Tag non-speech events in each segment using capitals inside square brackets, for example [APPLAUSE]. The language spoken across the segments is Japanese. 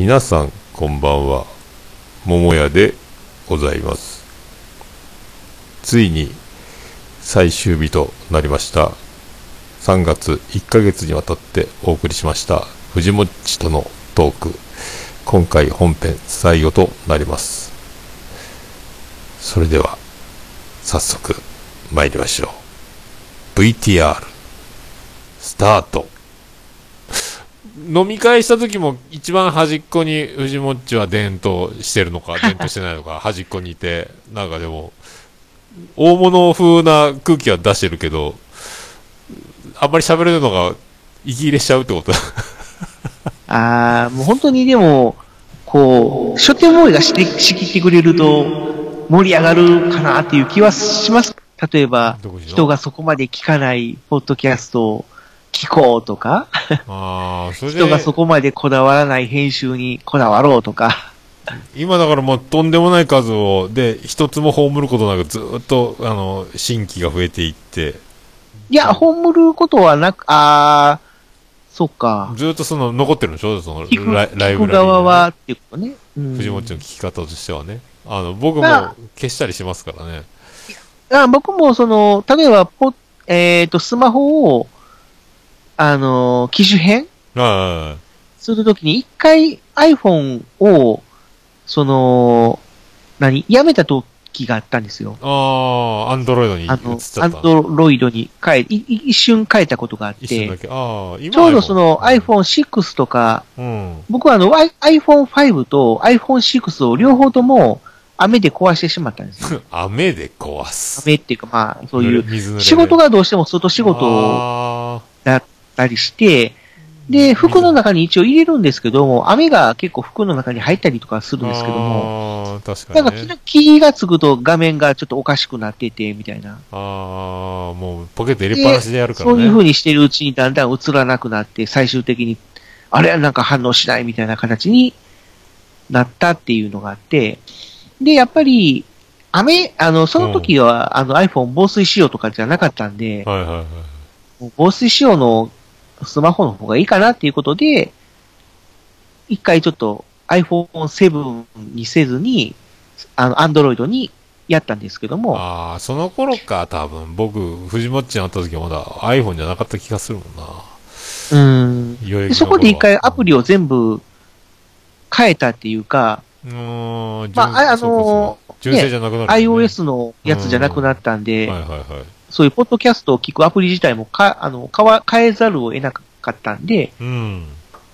皆さんこんばんは。桃屋でございます。ついに最終日となりました。3月1ヶ月にわたってお送りしました。藤もっちとのトーク。今回本編最後となります。それでは早速参りましょう。VTR スタート。飲み会した時も一番端っこに藤もっちは伝統してるのか [LAUGHS] 伝統してないのか端っこにいてなんかでも大物風な空気は出してるけどあんまり喋れるのが息切れしちゃうってこと？[LAUGHS] ああ、もう本当にでも、こう、初手思いがして仕切ってくれると盛り上がるかなっていう気はします。例えば人がそこまで聞かないポッドキャストを聞こうとか、ああそ人がそこまでこだわらない編集にこだわろうとか、今だからもうとんでもない数をで一つも葬ることなくずーっとあの新規が増えていって。いや、葬ることはなく、ああ、そっか。ずーっとその残ってるんでしょ？そのライブラリー側はっていうことね。うん。藤本の聞き方としてはね。あの僕もまあ消したりしますからね。あ僕もその、例えばポ、えっ、と、スマホを、あの、機種変あするときに、一回 iPhone を、その、何？やめた時があったんですよ。ああアンドロイドに移っあの、ちゃった。アンドロイドに変え、一瞬変えたことがあって、一瞬だけ。ああ今ちょうどその iPhone iPhone6 とか、うん。僕はあの I- iPhone5 と iPhone6 を両方とも雨で壊してしまったんですよ。[LAUGHS] 雨で壊す。雨っていうかまあ、そういう、仕事がどうしても外仕事あだったりして、で、服の中に一応入れるんですけども、雨が結構服の中に入ったりとかするんですけども、あー確なんかかにね。気気がつくと画面がちょっとおかしくなってて、みたいな。ああもうポケット入れっぱなしでやるからね。そういう風にしてるうちにだんだん映らなくなって、最終的に、あれなんか反応しないみたいな形になったっていうのがあって、で、やっぱり、雨、あの、その時は、あの iPhone 防水仕様とかじゃなかったんで、はいはいはい。防水仕様のスマホの方がいいかなっていうことで、一回ちょっと iPhone7 にせずに、あの、Android にやったんですけども、ああその頃か多分。僕藤もっちに会った時はまだ iPhone じゃなかった気がするもんな。うん。そこで一回アプリを全部変えたっていうか、うーんまあああの純正じゃなくなる、ね。iOS のやつじゃなくなったんで、はいはいはいそういうポッドキャストを聞くアプリ自体もか、あの、変わ、変えざるを得なかったんで、うん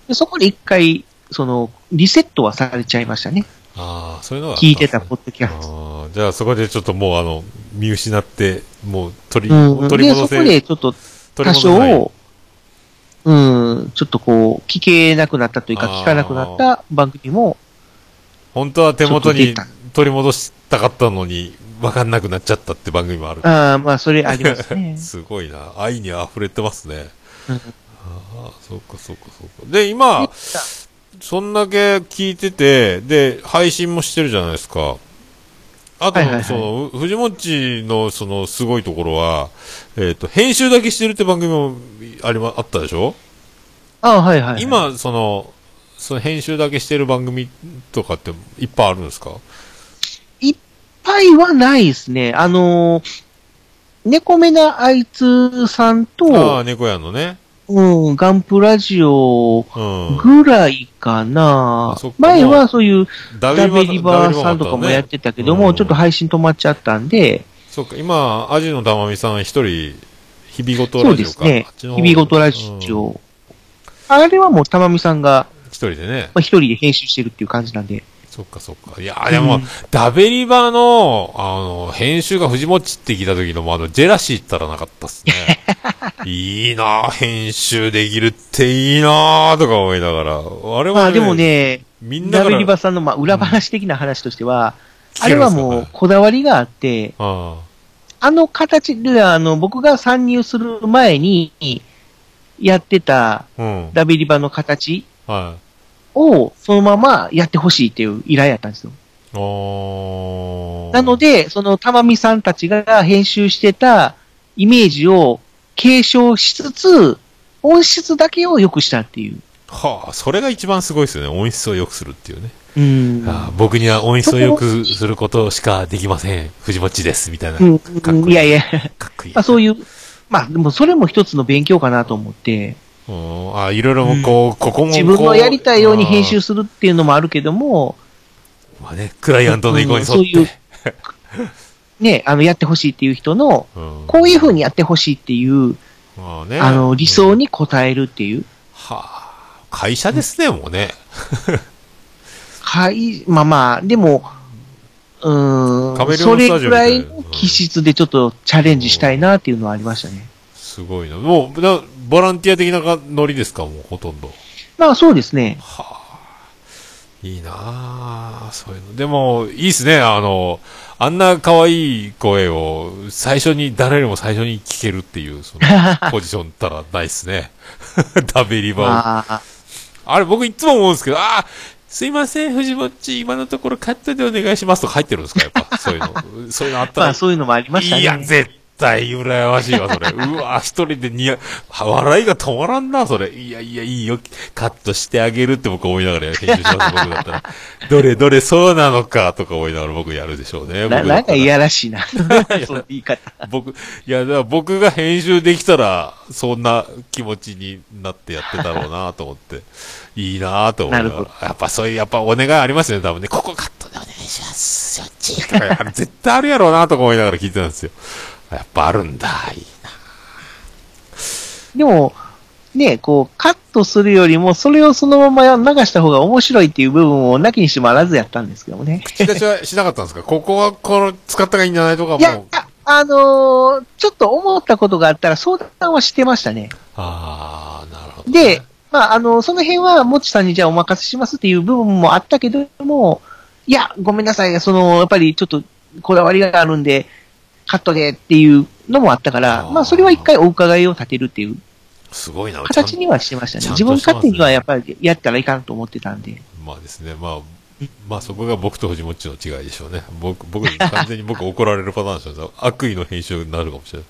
でそこで一回、その、リセットはされちゃいましたね。ああそういうのがあった聞いてたポッドキャスト。じゃあそこでちょっともうあの見失ってもう取り,、うん。で、そ取り戻せこでちょっと取多少、うん、ちょっとこう、聞けなくなったというか、聞かなくなった番組も、本当は手元に取り戻したかったのに分かんなくなっちゃったって番組もある。ああ、まあ、それありますね。[LAUGHS] すごいな。愛に溢れてますね。うん。ああそうかそうかそうか。で今そんだけ聞いててで配信もしてるじゃないですか。あと、はいはいはい。その藤もっちのそのすごいところは、えっと編集だけしてるって番組もありまあったでしょ？ああ、はいはいはい。、今そのその編集だけしてる番組とかっていっぱいあるんですか？ぱいはないですね。あのー、猫目なあいつさんあとあ、猫屋のね。うん、ガンプラジオうん。ぐらいかなあそっか。前はそういうダダベリバーさんとかもやってたけども、ちょっとはい。配信止まっちゃったんで、そっか、今、アジの玉美さん一人、日々ごとそうラジオか。ですね日々ごとラジうんオ。あれはもうたまみさんが、一人でね。まあ、一人で編集してるっていう感じなんで。そっかそっか。いや、でも、うんダベリバの、あの、編集が藤もっちって聞いた時のも、あの、ジェラシーったらなかったっすね。[LAUGHS] いいなぁ、編集できるっていいなぁ、とか思いながら。あれは、まあでも、ね、みんなダベリバさんのまあ裏話的な話としては、聞けるんあれはもうこだわりがあって、ああの形で、あの、僕が参入する前に、やってた。ダベリバの形はい。をそのままやってほしいっていう依頼やったんですよ。なので、そのたまみさんたちが編集してたイメージを継承しつつ、音質だけを良くしたっていう。はあ、それが一番すごいですよね。音質を良くするっていうね。うん。ああ僕には音質を良くすることしかできません。藤もっちです。みたいな。うんかっこいい。いやいや、かっこいい。まあそういう、まあでもそれも一つの勉強かなと思って、うんあいろいろもこう、ここもこう自分のやりたいように編集するっていうのもあるけども、まあね、クライアントの意向に沿って。うんそういうね、あの、やってほしいっていう人の、うんこういう風にやってほしいっていう、まあね。あの、理想に応えるっていう、はあ、会社ですね、もうね。はい、まあまあ、でも、うーん、それぐらいの気質でちょっとチャレンジしたいなっていうのはありましたね。すごいな。もう、なボランティア的なノリですか、もうほとんど。まあそうですね。いいなあそういうの。でも、いいっすね。あの、あんな可愛い声を最初に、誰よりも最初に聞けるっていう、その、ポジションったらないっすね。[LAUGHS] ダベリバを。まあ、あれ、僕いつも思うんですけど、ああ、すいません、藤もっち、今のところカットでお願いしますとか入ってるんですか、やっぱ。そういうの。そういうのあったら。[LAUGHS] まあそういうのもありましたね。いや、絶対羨ましいわ、それ。[LAUGHS] うわ、一人でにや、笑いが止まらんな、それ。いやいや、いいよ。カットしてあげるって僕思いながら編集します、僕だったら。[LAUGHS] どれどれそうなのか、とか思いながら僕やるでしょうね。ななんかいやらしいな。[LAUGHS] その言い方。僕、いや、だから僕が編集できたら、そんな気持ちになってやってたろうなと思って、いいなと思いながなるら。やっぱそういう、やっぱお願いありますよね、多分ね。ここカットでお願いします。そっち絶対あるやろうなとか思いながら聞いてたんですよ。やっぱあるんだ、いいな。でも、ね、こう、カットするよりも、それをそのまま流した方が面白いっていう部分をなきにしもあらずやったんですけどもね。口出しは [LAUGHS] しなかったんですか？ここはこの使った方がいいんじゃないとかいやも。、あのーちょっと思ったことがあったら相談はしてましたね。ああ、なるほど、で、、まあ、あの、その辺は、もちさんにじゃあお任せしますっていう部分もあったけども、いや、ごめんなさい、その、やっぱりちょっとこだわりがあるんで、カットでっていうのもあったから、まあ、それは一回お伺いを立てるっていうすごいな。形にはしてましたね。自分勝手にはやっぱりやったらいかんと思ってたんで。まあですね、まあ、まあそこが僕と藤もっちの違いでしょうね。[LAUGHS] 僕、僕に完全に僕怒られるパターンでしょうね。悪意の編集になるかもしれない。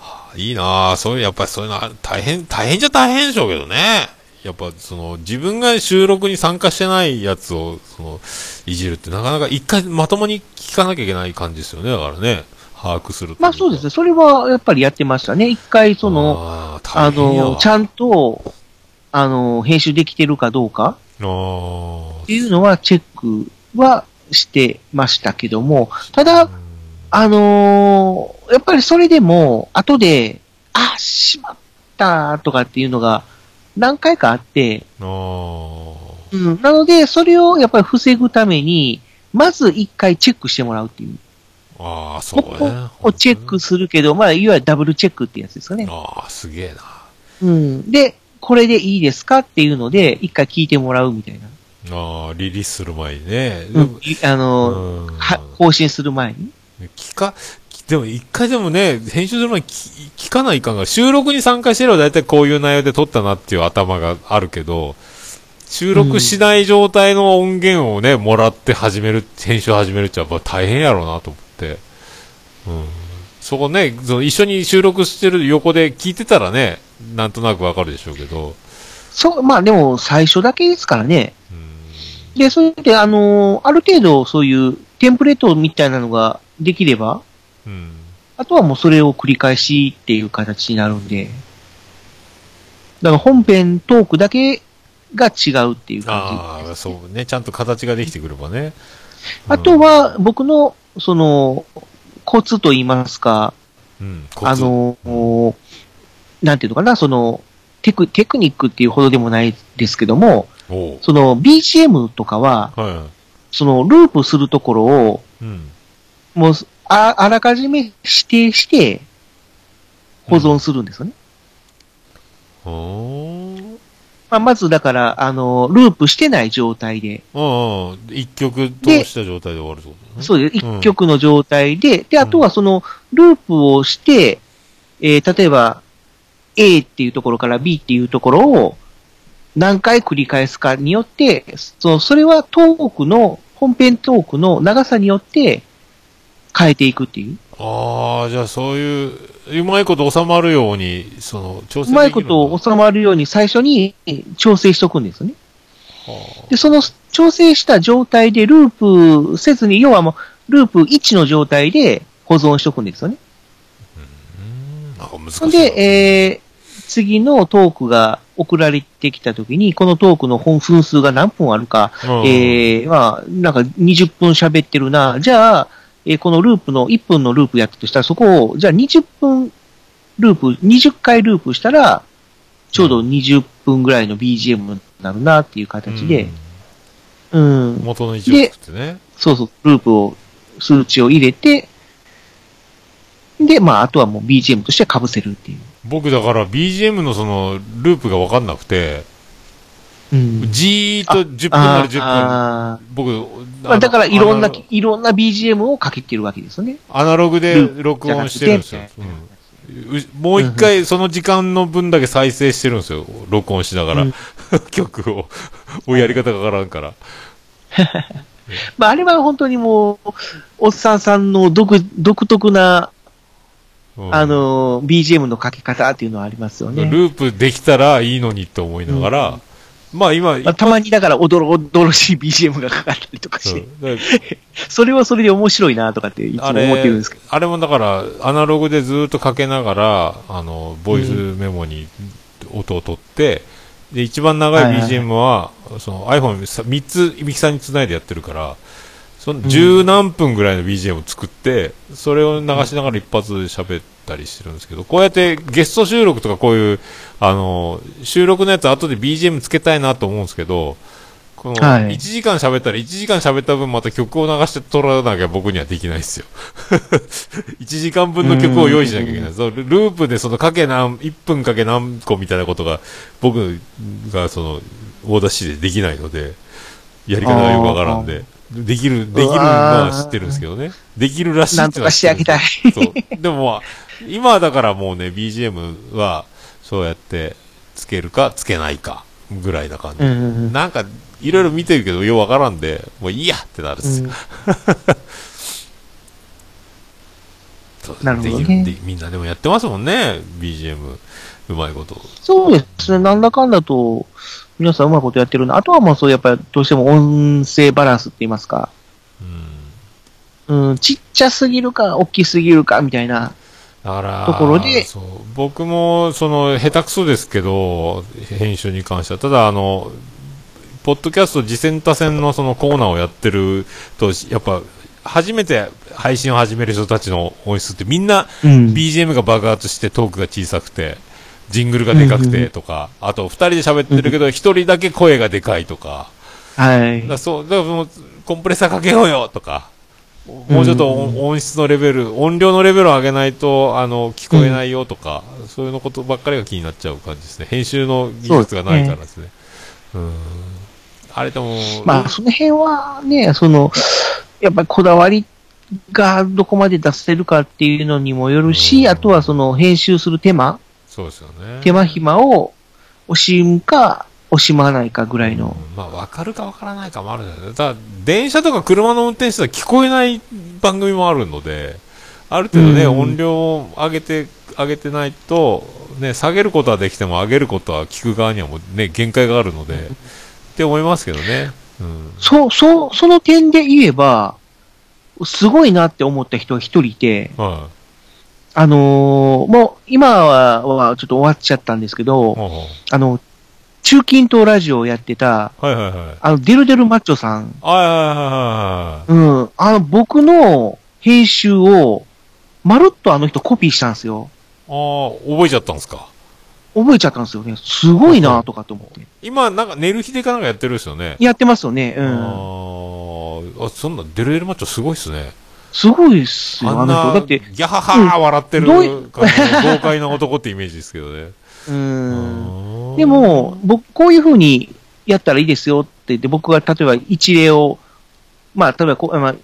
はあ、いいなあそういう、やっぱりそういうのは大変、大変じゃ大変でしょうけどね。やっぱその自分が収録に参加してないやつをそのいじるってなかなか一回まともに聞かなきゃいけない感じですよね。だからね、把握するまあそうですね。それはやっぱりやってましたね。一回その、あーあの、ちゃんと、あの、編集できてるかどうか。っていうのはチェックはしてましたけども、ただ、あのーやっぱりそれでも、後で、あ、しまったとかっていうのが何回かあって、うん、なので、それをやっぱり防ぐために、まず一回チェックしてもらうっていう。あー、そうここね。をチェックするけど、まあ、いわゆるダブルチェックってやつですかね。ああ、すげえな。うん。で、これでいいですかっていうので、一回聞いてもらうみたいな。ああ、リリースする前にね。うん。いあの、うんは更新する前に。聞か、でも一回でもね、編集する前に聞聞かないかんが、収録に参加してれば大体こういう内容で撮ったなっていう頭があるけど、収録しない状態の音源をね、もらって始める、編集始めるってやっぱ大変やろうなと思って。うん。そこね、その一緒に収録してる横で聞いてたらね、なんとなくわかるでしょうけど、そう、まあでも最初だけですからね。うん。で、それで、あの、ある程度そういうテンプレートみたいなのができれば、うん。あとはもうそれを繰り返しっていう形になるんで、だから本編トークだけが違うっていう感ああ、そうね、ちゃんと形ができてくればね。じ。あとは、僕の、その、コツと言いますか、うん、あの、なんていうのかな、その、テク、テクニックっていうほどでもないですけども、その BGM とかは、はそのループするところを、い。うん。もう、ああらかじめ指定して、保存するんですよね。おーまあ、まず、だから、あの、ループしてない状態で、うんうん。一曲通した状態で終わるってことね。そうです。うん一曲の状態で、で、あとはその、ループをして、えー例えば、A っていうところから B っていうところを何回繰り返すかによって、その、それはトークの、本編トークの長さによって変えていくっていう。ああ、じゃあそういう、うまいこと収まるように、その、調整うまいこと収まるように最初に調整しとくんですよね。で、その調整した状態でループせずに、要はもう、ループ1の状態で保存しとくんですよね。なんか難しいで、えー、次のトークが送られてきたときに、このトークの本分数が何分あるか、うんえー、まあ、なんか20分喋ってるな。じゃあ、えーこのループの、1分のループやったとしたら、そこを、じゃあ20分ループ、20回ループしたら、ちょうど20分ぐらいの BGM になるなっていう形で、うん、うん元の位置を作ってね。そうそう、ループを、数値を入れて、で、まあ、あとはもう BGM として被せるっていう。僕だから BGM のその、ループがわかんなくて、うん。じーっと10分なら10分。僕、まあ、だからいろんないろんな BGM をかけてるわけですよね。アナログで録音してるんですようんうもう一回その時間の分だけ再生してるんですよ。録音しながら。うん [LAUGHS] 曲を。もうやり方がわからんから。[LAUGHS] まあ、あれは本当にもう、おっさんさんの独独特な、うんあの、BGM のかけ方っていうのはありますよね。ループできたらいいのにって思いながら、まあ今、まあ、たまにだから、おどろおどろしい BGM がかかったりとかして、う。んだかそれはそれで面白いなとかっていつも思ってるんれですけど。、あれもだから、アナログでずっとかけながら、あの、ボイスメモに音を取って、で、一番長いはいはい BGM は、その iPhone さ3つ、ミキサーにつないでやってるから、その十何分ぐらいの BGM を作って、それを流しながら一発で喋ったりしてるんですけど、こうやってゲスト収録とかこういう、あの、収録のやつ後で BGM つけたいなと思うんですけど、このはい1時間喋ったら1時間喋った分また曲を流して撮らなきゃ僕にはできないですよ。[LAUGHS] 1時間分の曲を用意しなきゃいけない。そのループでそのかけ何、1分かけ何個みたいなことが僕がその、オーダーシーでできないので、やり方がよくわからんで。できる、できるのは知ってるんですけどね。できるらしいなんとかしてあげたい。そう。でもまあ、今はだからもうね、BGM は、そうやって、つけるか、つけないか、ぐらいな感じ。うんうんうんなんか、いろいろ見てるけど、ようわからんで、もういいやってなるん [LAUGHS] ですよ。なるほどねみんなでもやってますもんね、BGM。うまいこと。そうですね。なんだかんだと、皆さんうまいことやってるな。あとはもうそう、やっぱりどうしても音声バランスって言いますか。うん。うん、ちっちゃすぎるか、大きすぎるか、みたいな。だから、ところでそう僕も、その、下手くそですけど、編集に関しては。ただ、あの、ポッドキャスト次戦多戦のそのコーナーをやってると、やっぱ、初めて配信を始める人たちの音質ってみんなうん。BGM が爆発してトークが小さくて、ジングルがでかくてとか、あと二人で喋ってるけど一人だけ声がでかいとか、はいだから。そう、だからもうコンプレッサーかけようよとか、もうちょっと音音質のレベル、音量のレベルを上げないと、あの、聞こえないよとか、そういうのことばっかりが気になっちゃう感じですね。編集の技術がないからですね。うん。あれでも、まあ、その辺はね、その、やっぱりこだわりがどこまで出せるかっていうのにもよるし、うんあとはその編集する手間、そうですよね。手間暇を惜しむか、惜しまないかぐらいの。うんまあ、わかるかわからないかもあるんだよね。ただ、電車とか車の運転手は聞こえない番組もあるので、ある程度ね、うん音量を上げて、上げてないと、ね、下げることはできても上げることは聞く側にはもうね、限界があるので、って思いますけどね。うん。そう、そう、その点で言えば、すごいなって思った人が一人いて、はあのーもう今ははちょっと終わっちゃったんですけい。ど、あの、中近東ラジオをやってた、うはいはいはい。あの、デルデルマッチョさん、はいはいはいはうん、あの、僕の編集を、まるっとあの人コピーしたんですよ。い。ああ、覚えちゃったんですか？覚えちゃったんですよね。すごいなとかと思って。今、なんか、寝る日でかなんかやってるんですよね。やってますよね。うあん。ーあ、そんな、デルデルマッチョすごいっすね。すごいっすよ、ああんの人。な、だって、ギャハハー笑ってるどうい感じの豪快な男ってイメージですけどね。[LAUGHS] うん。でも、僕、こういう風にやったらいいですよって言って、僕が例えば一例を、まあ、例えばこう、まあ、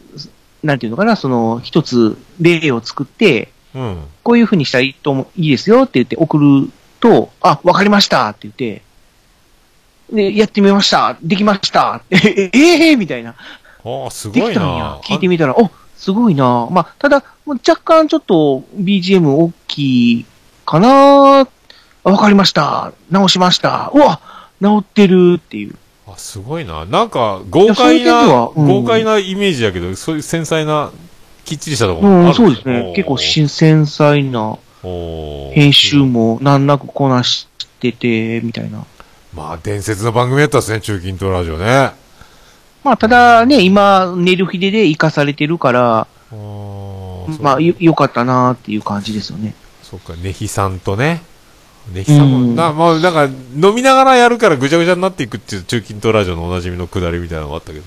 なんていうのかな、その、一つ例を作って、うん。こういう風にしたらいいと思いいですよって言って送ると、あ、わかりましたって言って、で、やってみましたできました [LAUGHS] ええー、みたいな。ああ、すでごいなきたんや。聞いてみたら、お、すごいなまあ、ただ、もう若干ちょっと BGM 大きいかなあわかりました。直しました。うわ直ってるっていう。あ、すごいな。なんか、豪快な、うん豪快なイメージやけど、そういう繊細な、きっちりしたところうん、もあるそうですね。結構新鮮細な編集も難なくこなしてて、みたいな。まあ、伝説の番組やったですね、中近東ラジオね。まあ、ただね、今、寝る日でで生かされてるから、まあ、よ、よかったなっていう感じですよね。そっか、ネヒさんとね。ネヒさんも、うんな、まあ、なんか、飲みながらやるからぐちゃぐちゃになっていくっていう中近東ラジオのおなじみのくだりみたいなのがあったけど。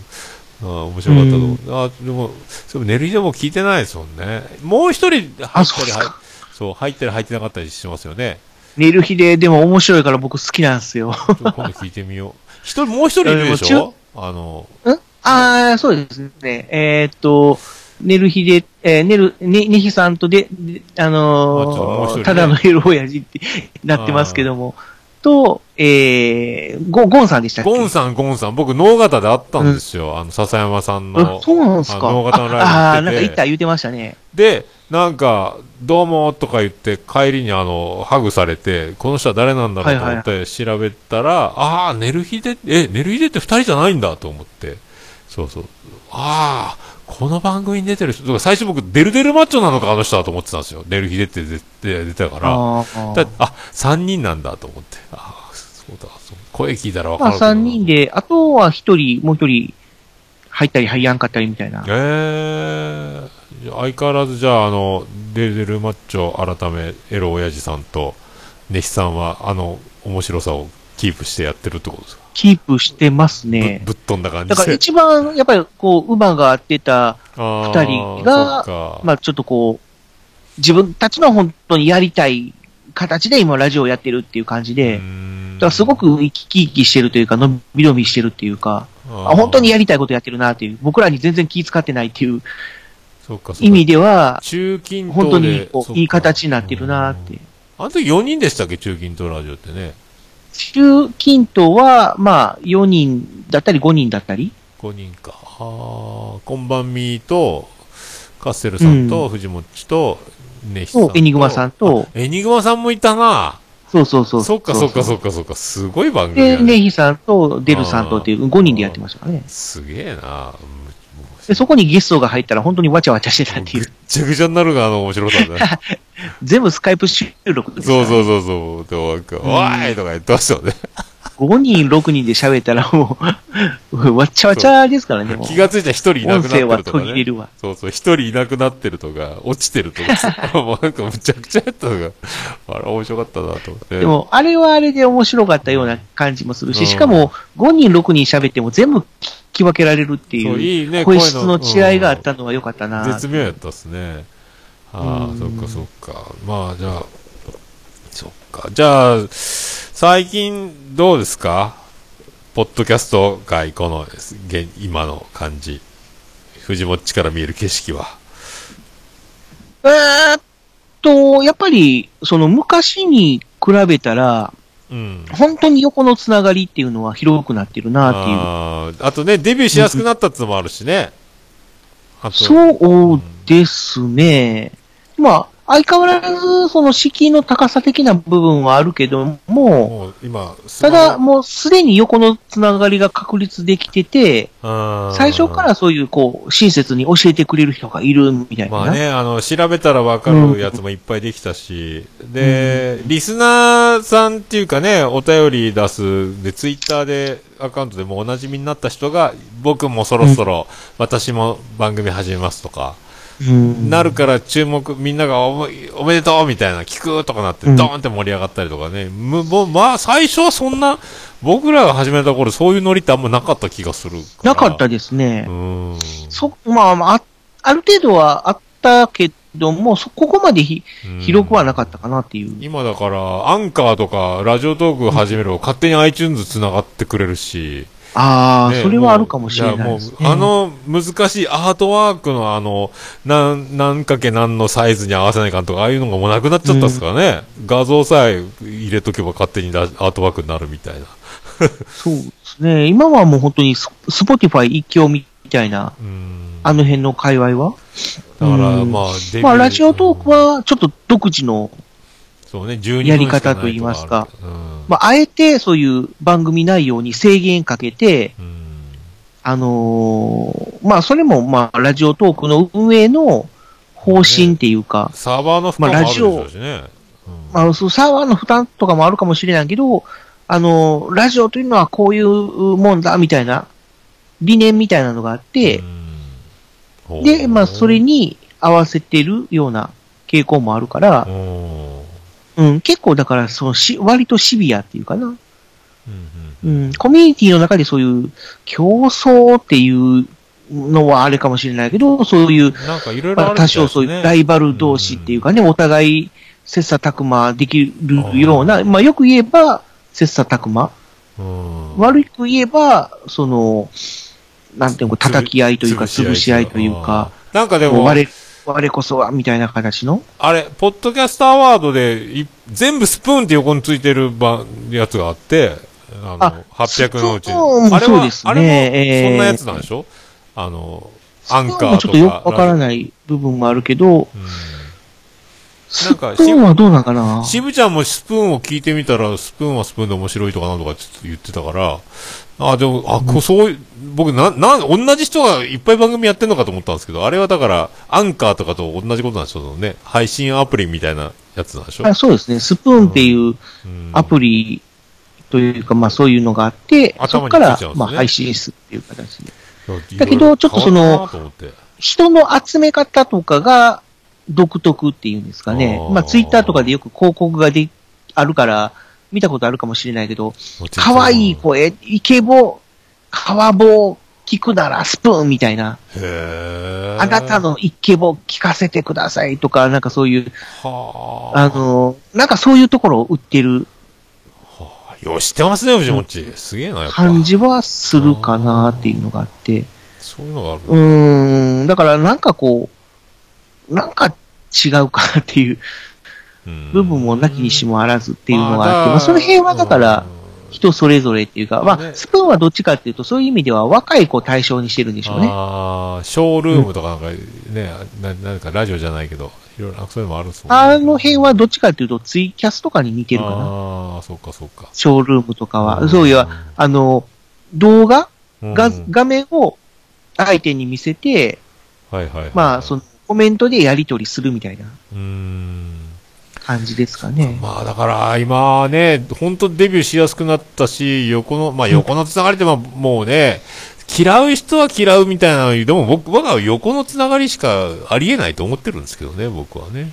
ああ、面白かったと思う。あでも、それ寝る日でも聞いてないですもんね。もう一人入ったり、入そう、入ったり入ってなかったりしますよね。寝る日ででも面白いから僕好きなんですよ。ちょっと今度聞いてみよう。一人、もう一人いるでしょ？あの、ん？ああ、そうですね。えーっと、寝る日で、えー寝る、ね、ねひさんとで、であのあちょっともう一人ねーただのエロ親父って [LAUGHS] なってますけども、と、えー、ゴゴンさんでしたっけ？ゴンさん、ゴンさん、僕、能形で会ったんですよ。あの、笹山さんのあ。そうなんですか？あ能形のライブああー、なんか行った言ってましたね。で、なんか、どうもとか言って、帰りにあの、ハグされて、この人は誰なんだろうと思って調べたら、ああ、寝る日で、え、寝る日でって二人じゃないんだと思って。そうそう。ああ、この番組に出てる人、とか最初僕、デルデルマッチョなのか、あの人はと思ってたんですよ。寝る日でって出て出たから。ああ、三人なんだと思って。ああ、そうだ、そう声聞いたらわかまあるけどな3人で、あとは1人、もう1人、入ったり入らんかったりみたいな。ええじゃあ相変わらずじゃあ、あの、デルデルマッチョ改め、エロ親父さんと、ネヒさんは、あの、面白さをキープしてやってるってことですか、キープしてますね。ぶぶっ飛んだ感じだからで。一番、やっぱりこう、馬が合ってた、二二人がままあちょっとこう、自分たちの本当にやりたい形で今ラジオをやってるっていう感じで、だからすご、く生き生きしてるというか、のびのびしてるっていうか、あ本当にやりたいことやってるなっていう、僕らに全然気遣ってないっていう意味では、中近東本当でにいい形になってるなって。あの時4人でしたっけ、中近東ラジオってね。中近東は、まあ、4人だったり5人だったり、5人か。はあ、こんばんみーと、カステルさんと、うん藤もっちと、ネヒさんと。とエニグマさんとあエニグマさんもいたな。そうそうそう。そっかそっかそっか。かそっか、すごい番組で、やね。ネヒさんとデルさんとっていう5人でやってましたからね。すげえな。で、そこにゲストが入ったら本当にわちゃわちゃしてたっていうぐっ。ちゃぐちゃになるが、あの面白さね。[LAUGHS] 全部スカイプ収録ですそうそうそうそう。でもなんか、おーいとか言ってましたよね。5人、6人で喋ったらもう、[LAUGHS] わっちゃわちゃですからね、もう。気がついたら一人いなくなって音声はるとかね。途切れるわ。そうそう、一人いなくなってるとか、落ちてるとか。[LAUGHS] もうなんかむちゃくちゃやったのが、あれ面白かったなと思って。でも、あれはあれで面白かったような感じもするうんし、しかも、5人、6人喋っても全部聞き分けられるっていう、いいね声質の違いがあったのは良かったな。絶妙やったっすね。ああ、うんそっかそっか。まあ、じゃあ、そっか。じゃあ、最近どうですか？ポッドキャスト界、この、現今の感じ。藤もっちから見える景色は。えーっと、やっぱり、その昔に比べたら、うん。本当に横のつながりっていうのは広くなってるなっていう。あーあとね、デビューしやすくなったってのもあるしね。そうですね。まあ、相変わらず、その敷居の高さ的な部分はあるけども、もう今、スただ、もうすでに横のつながりが確立できてて、最初からそういう、こう、親切に教えてくれる人がいるみたいな。まあね、あの、調べたらわかるやつもいっぱいできたし、で、リスナーさんっていうかね、お便り出す、で、ツイッターで、アカウントでもおなじみになった人が、僕もそろそろ、私も番組始めますとか、うんなるから注目、みんながおめおめでとうみたいな、聞くとかなって、うんドーンって盛り上がったりとかね、むもうまあ、最初はそんな、僕らが始めた頃、そういうノリってあんまなかった気がする。なかったですねう。ーん。そ、まあまあ、あある程度はあったけども、そ、ここまでひうん広くはなかったかなっていう。今だから、アンカーとか、ラジオトーク始めると勝手に iTunes 繋がってくれるし。ああ、ねそれはあるかもしれないですね。あの、難しいアートワークのあの、なん、なんかけ何のサイズに合わせないかんとか、ああいうのがもうなくなっちゃったっすからね。画像さえ入れとけば勝手にラアートワークになるみたいな。そうですね。今はもう本当にス、 Spotify 一強みたいな、うん。あの辺の界隈はだから、うんまあ、まあ、ラジオトークは、ちょっと独自の、そうね、12やり方と言いますか。まあ、あえてそういう番組内容に制限かけて、あのーまあ、それも、まあ、ラジオトークの運営の方針っていうか、サーバーの負荷もあるでしょうしね。うん。まあ、サーバーの負担とかもあるかもしれないけど、あのーラジオというのはこういうもんだ、みたいな、理念みたいなのがあって、うん。で、まあ、それ、に合わせてるような傾向もあるからう、んうんうん、結構だから、そのし、割とシビアっていうかな。うんうん、コミュニティの中でそういう競争っていうのはあれかもしれないけど、そういう、なんかいろいろ多少そういうライバル同士っていうかね、お互い切磋琢磨できるような、まあよく言えば切磋琢磨、うん。悪く言えば、その、なんていうの、叩き合いというか、潰し合いというか、なんかでも、我我こそは、みたいな形の？あれ、ポッドキャストアワードでい、全部スプーンって横についてるばやつがあって、あの、あ800のうち。あれは、ねあれも、えーそんなやつなんでしょ？あの、アンカーとか。ちょっとよくわからない部分もあるけど、うんスプーンはどうなんかな？渋ちゃんもスプーンを聞いてみたら、スプーンはスプーンで面白いとかなんとかちょっと言ってたから、あ、でも、あ、こうそういう、僕な、な、同じ人がいっぱい番組やってんのかと思ったんですけど、あれはだから、アンカーとかと同じことなんでしょそのね。配信アプリみたいなやつなんでしょ？あそうですね、スプーンっていううんアプリというか、まあそういうのがあって、そ頭にこからねまあ配信するっていう形で。だだけどちょっとその人の集め方とかが独特っていうんですかねあ。ーまあツイッターとかでよく広告がであるから、見たことあるかもしれないけど、可愛い声、イケボ、川棒、聞くならスプーンみたいな、へーあなたのイケボ聞かせてくださいとか、なんかそういう、はあ。あの、なんかそういうところを売ってるよう知ってますね、藤もっち。すげえな、やっぱ。感じはするかなっていうのがあって。そういうのがある。うーん、だからなんかこう、なんか違うかなっていううん部分もなきにしもあらずっていうのがあって、まあまあその辺はだからうん人それぞれっていうか、まねあスプーンはどっちかっていうとそういう意味では若い子を対象にしてるんでしょうね。ああ、ショールームとかなんかね、ななんかラジオじゃないけど、いろいろそういうのもあるんですもんね。あの辺はどっちかっていうとツイキャスとかに似てるかな。ああ、そうかそうか。ショールームとかは。うんそういう、あの、動画うんが画面を相手に見せて、はいはいはい。まあ、そのコメントでやり取りするみたいなうーん。感じですかね。まあだから今ね、本当デビューしやすくなったし、横の、まあ横のつながりってまあもうね、嫌う人は嫌うみたいなのでも僕僕は横のつながりしかありえないと思ってるんですけどね、僕はね。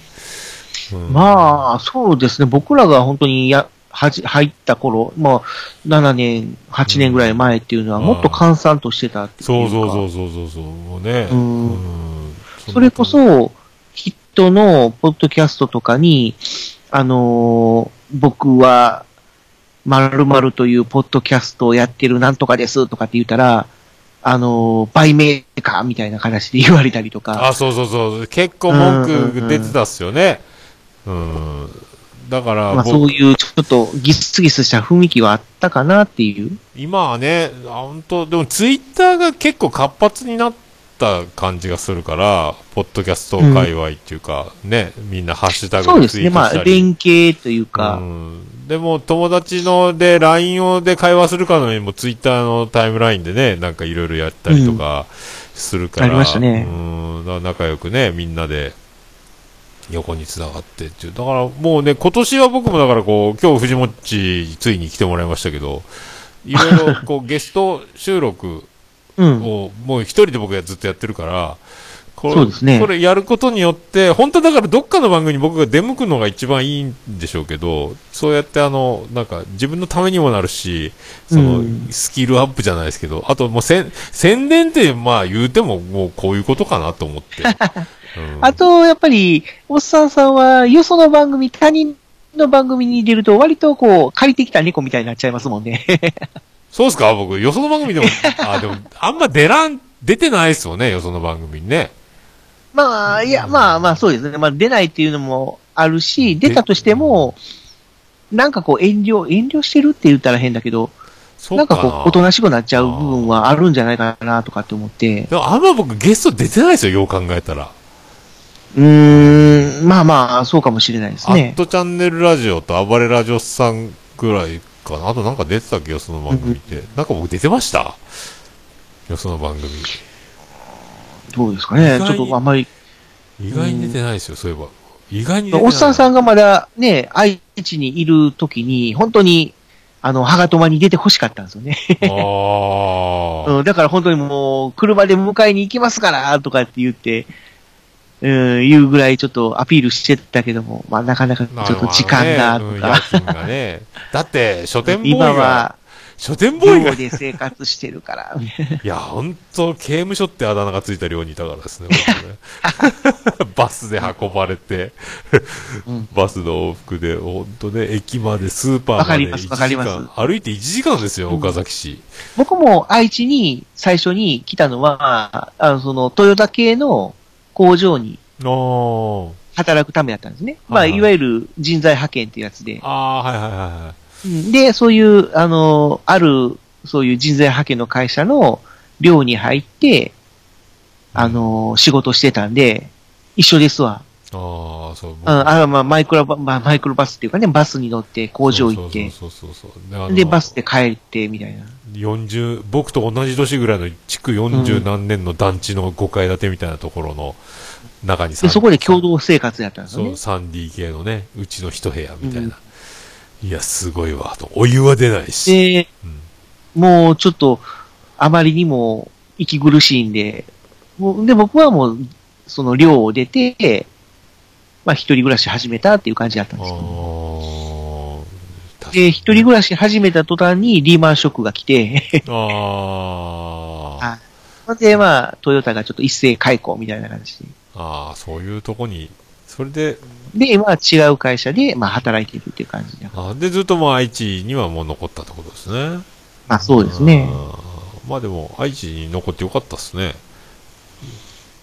うんまあ、そうですね。僕らが本当にや、はじ、入った頃、まあ、7年、8年ぐらい前っていうのは、うんもっと閑散としてたっていうか。そうそうそうそうそうそう、もうね。うんうんそれこ、そ、きっとの、ポッドキャストとかに、あのー僕は、〇〇というポッドキャストをやってるなんとかですとかって言ったら、あのー売名かみたいな形で言われたりとか。あ、そうそうそう、結構文句出てたっすよね。うん。だから、まあ僕そういうちょっとギスギスした雰囲気はあったかなっていう。今はね、あ本当でもツイッターが結構活発になった感じがするから、ポッドキャスト界隈っていうか、ね、みんなハッシュタグそうですね。でツイートまあしたり。連携というか、うん、でも友達ので LINE をで会話するかのようにもツイッターのタイムラインでね、なんかいろいろやったりとかするから、ありましたねうん、仲良くね、みんなで横に繋がってっていう。だからもうね、今年は僕もだからこう、今日藤もっちついに来てもらいましたけど、いろいろこう [LAUGHS] ゲスト収録うん。をもう一人で僕がずっとやってるから、これそうですねこれやることによって、本当だからどっかの番組に僕が出向くのが一番いいんでしょうけど、そうやってあの、なんか自分のためにもなるし、その、うんスキルアップじゃないですけど、あともうせん宣伝ってまあ言うてももうこういうことかなと思って。[LAUGHS] うんあと、やっぱり、おっさんさんは、よその番組、他人の番組に出ると、割とこう、借りてきた猫みたいになっちゃいますもんね。[LAUGHS] そうですか？僕、よその番組でも、[LAUGHS] あ、でも、あんま出らん、出てないですよね、よその番組にね。まあ、いや、まあまあ、そうですね。まあ、出ないっていうのもあるし、出たとしても、なんかこう、遠慮、遠慮してるって言ったら変だけど、な。なんかこう、おとなしくなっちゃう部分はあるんじゃないかなとかって思って、でもあんま僕ゲスト出てないですよ、よう考えたら。うーん、まあまあ、そうかもしれないですアッね。トチャンネルラジオと暴れラジオさんぐらいかな。あとなんか出てたっけよ、その番組って。なんか僕出てました？よ、その番組。どうですかね。ちょっとあんまり。意外に出てないですよ、そういえば。意外に出てない。おっさんさんがまだね、愛知にいるときに、本当に、あの、ハガトマに出て欲しかったんですよね。ああ。[LAUGHS] うん、だから本当にもう、車で迎えに行きますから、とかって言って、うん、言うぐらいちょっとアピールしてたけども、まあなかなかちょっと時間が、とうん、か、夜勤がね。[LAUGHS] だって、書店ボーイ今が、は、書店ボーイが。寮、で生活してるから、いや、ほんと、刑務所ってあだ名がついた寮にいたからですね、[LAUGHS] バスで運ばれて、うん。バスの往復で、ほんとね、駅まで、スーパーまで1わかります時わかります。間、歩いて1時間ですよ、うん。岡崎市。僕も愛知に最初に来たのは、あの、その、トヨタ系の工場に働くためだったんですね。まあ、はいわゆる人材派遣っていうやつで。あー、はいはいはいで、そういう、あの、ある、そういう人材派遣の会社の寮に入って、あの、仕事してたんで、一緒ですわ。ああ、そう、僕。うん、あまあ、マイクロバ、まあ、マイクロバスっていうかね、バスに乗って工場行って、そうそうそうそうでバスで帰って、みたいな。40僕と同じ年ぐらいの築40何年の団地の5階建てみたいなところの中にで、そこで共同生活やったんですそうよね。3DK のねうちの一部屋みたいな、いやすごいわと。お湯は出ないし、で、うん。もうちょっと、あまりにも息苦しいんで、もうで、僕はもう、その寮を出て、まあ、一人暮らし始めたっていう感じだったんあですけど。で、一人暮らし始めた途端にリーマンショックが来て、あーはいほんで、まあ、トヨタがちょっと一斉解雇みたいな感じで。あーそういうとこにそれでで、今は違う会社で、まあ、働いているっていう感じで。あでずっともう愛知にはもう残ったってことですねまあ、そうですね。まあでも愛知に残ってよかったっすね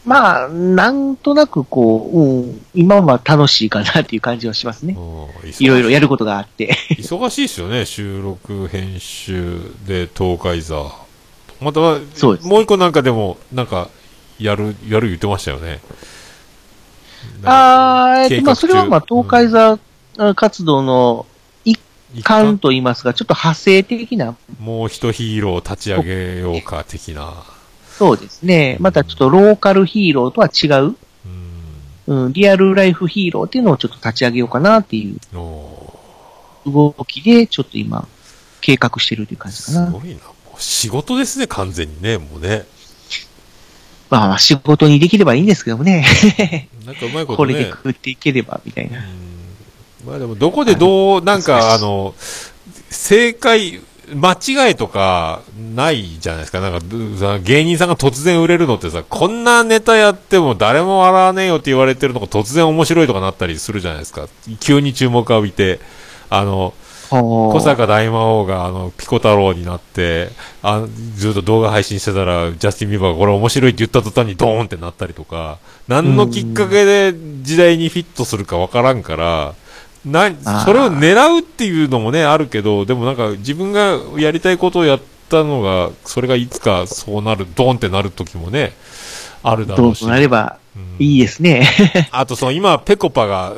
まあ、なんとなくこう、うん、今は楽しいかなっていう感じはしますね。うんいろいろやることがあって。忙しいですよね、収録、編集で東海座。または、そうですもう一個なんかでも、なんか、やる、やる言ってましたよね。あー、えっと、まあ、それはまあ、東海座あ活動の一一環といいますか、ちょっと派生的な、もう一ヒーロー立ち上げようか、的な。そうですね。またちょっとローカルヒーローとは違う、うん。うん、リアルライフヒーローっていうのをちょっと立ち上げようかなっていうお動きで、ちょっと今、計画してるという感ーじかな。すごいな。もう仕事ですね、完全にね、もうね。まあまあ、仕事にできればいいんですけどもね。[LAUGHS] なんかうまいことこれでね。食っていければ、みたいな。うんまあでも、どこでどう、なんか、あの、正解、間違いとか、ないじゃないですか。なんか、芸人さんが突然売れるのってさ、こんなネタやっても誰も笑わねえよって言われてるのが突然面白いとかなったりするじゃないですか。急に注目を浴びて、あの、小小坂大魔王が、あの、ピコ太郎になって、あずっと動画配信してたら、ジャスティン・ビーバーがこれ面白いって言った途端にドーンってなったりとか、何のきっかけで時代にフィットするかわからんから、な、それを狙うっていうのもね、あるけど、でもなんか自分がやりたいことをやったのが、それがいつかそうなる、ドーンってなる時もね、あるだろうし。どうとなればうんいいですね。[LAUGHS] あとその今、ペコパが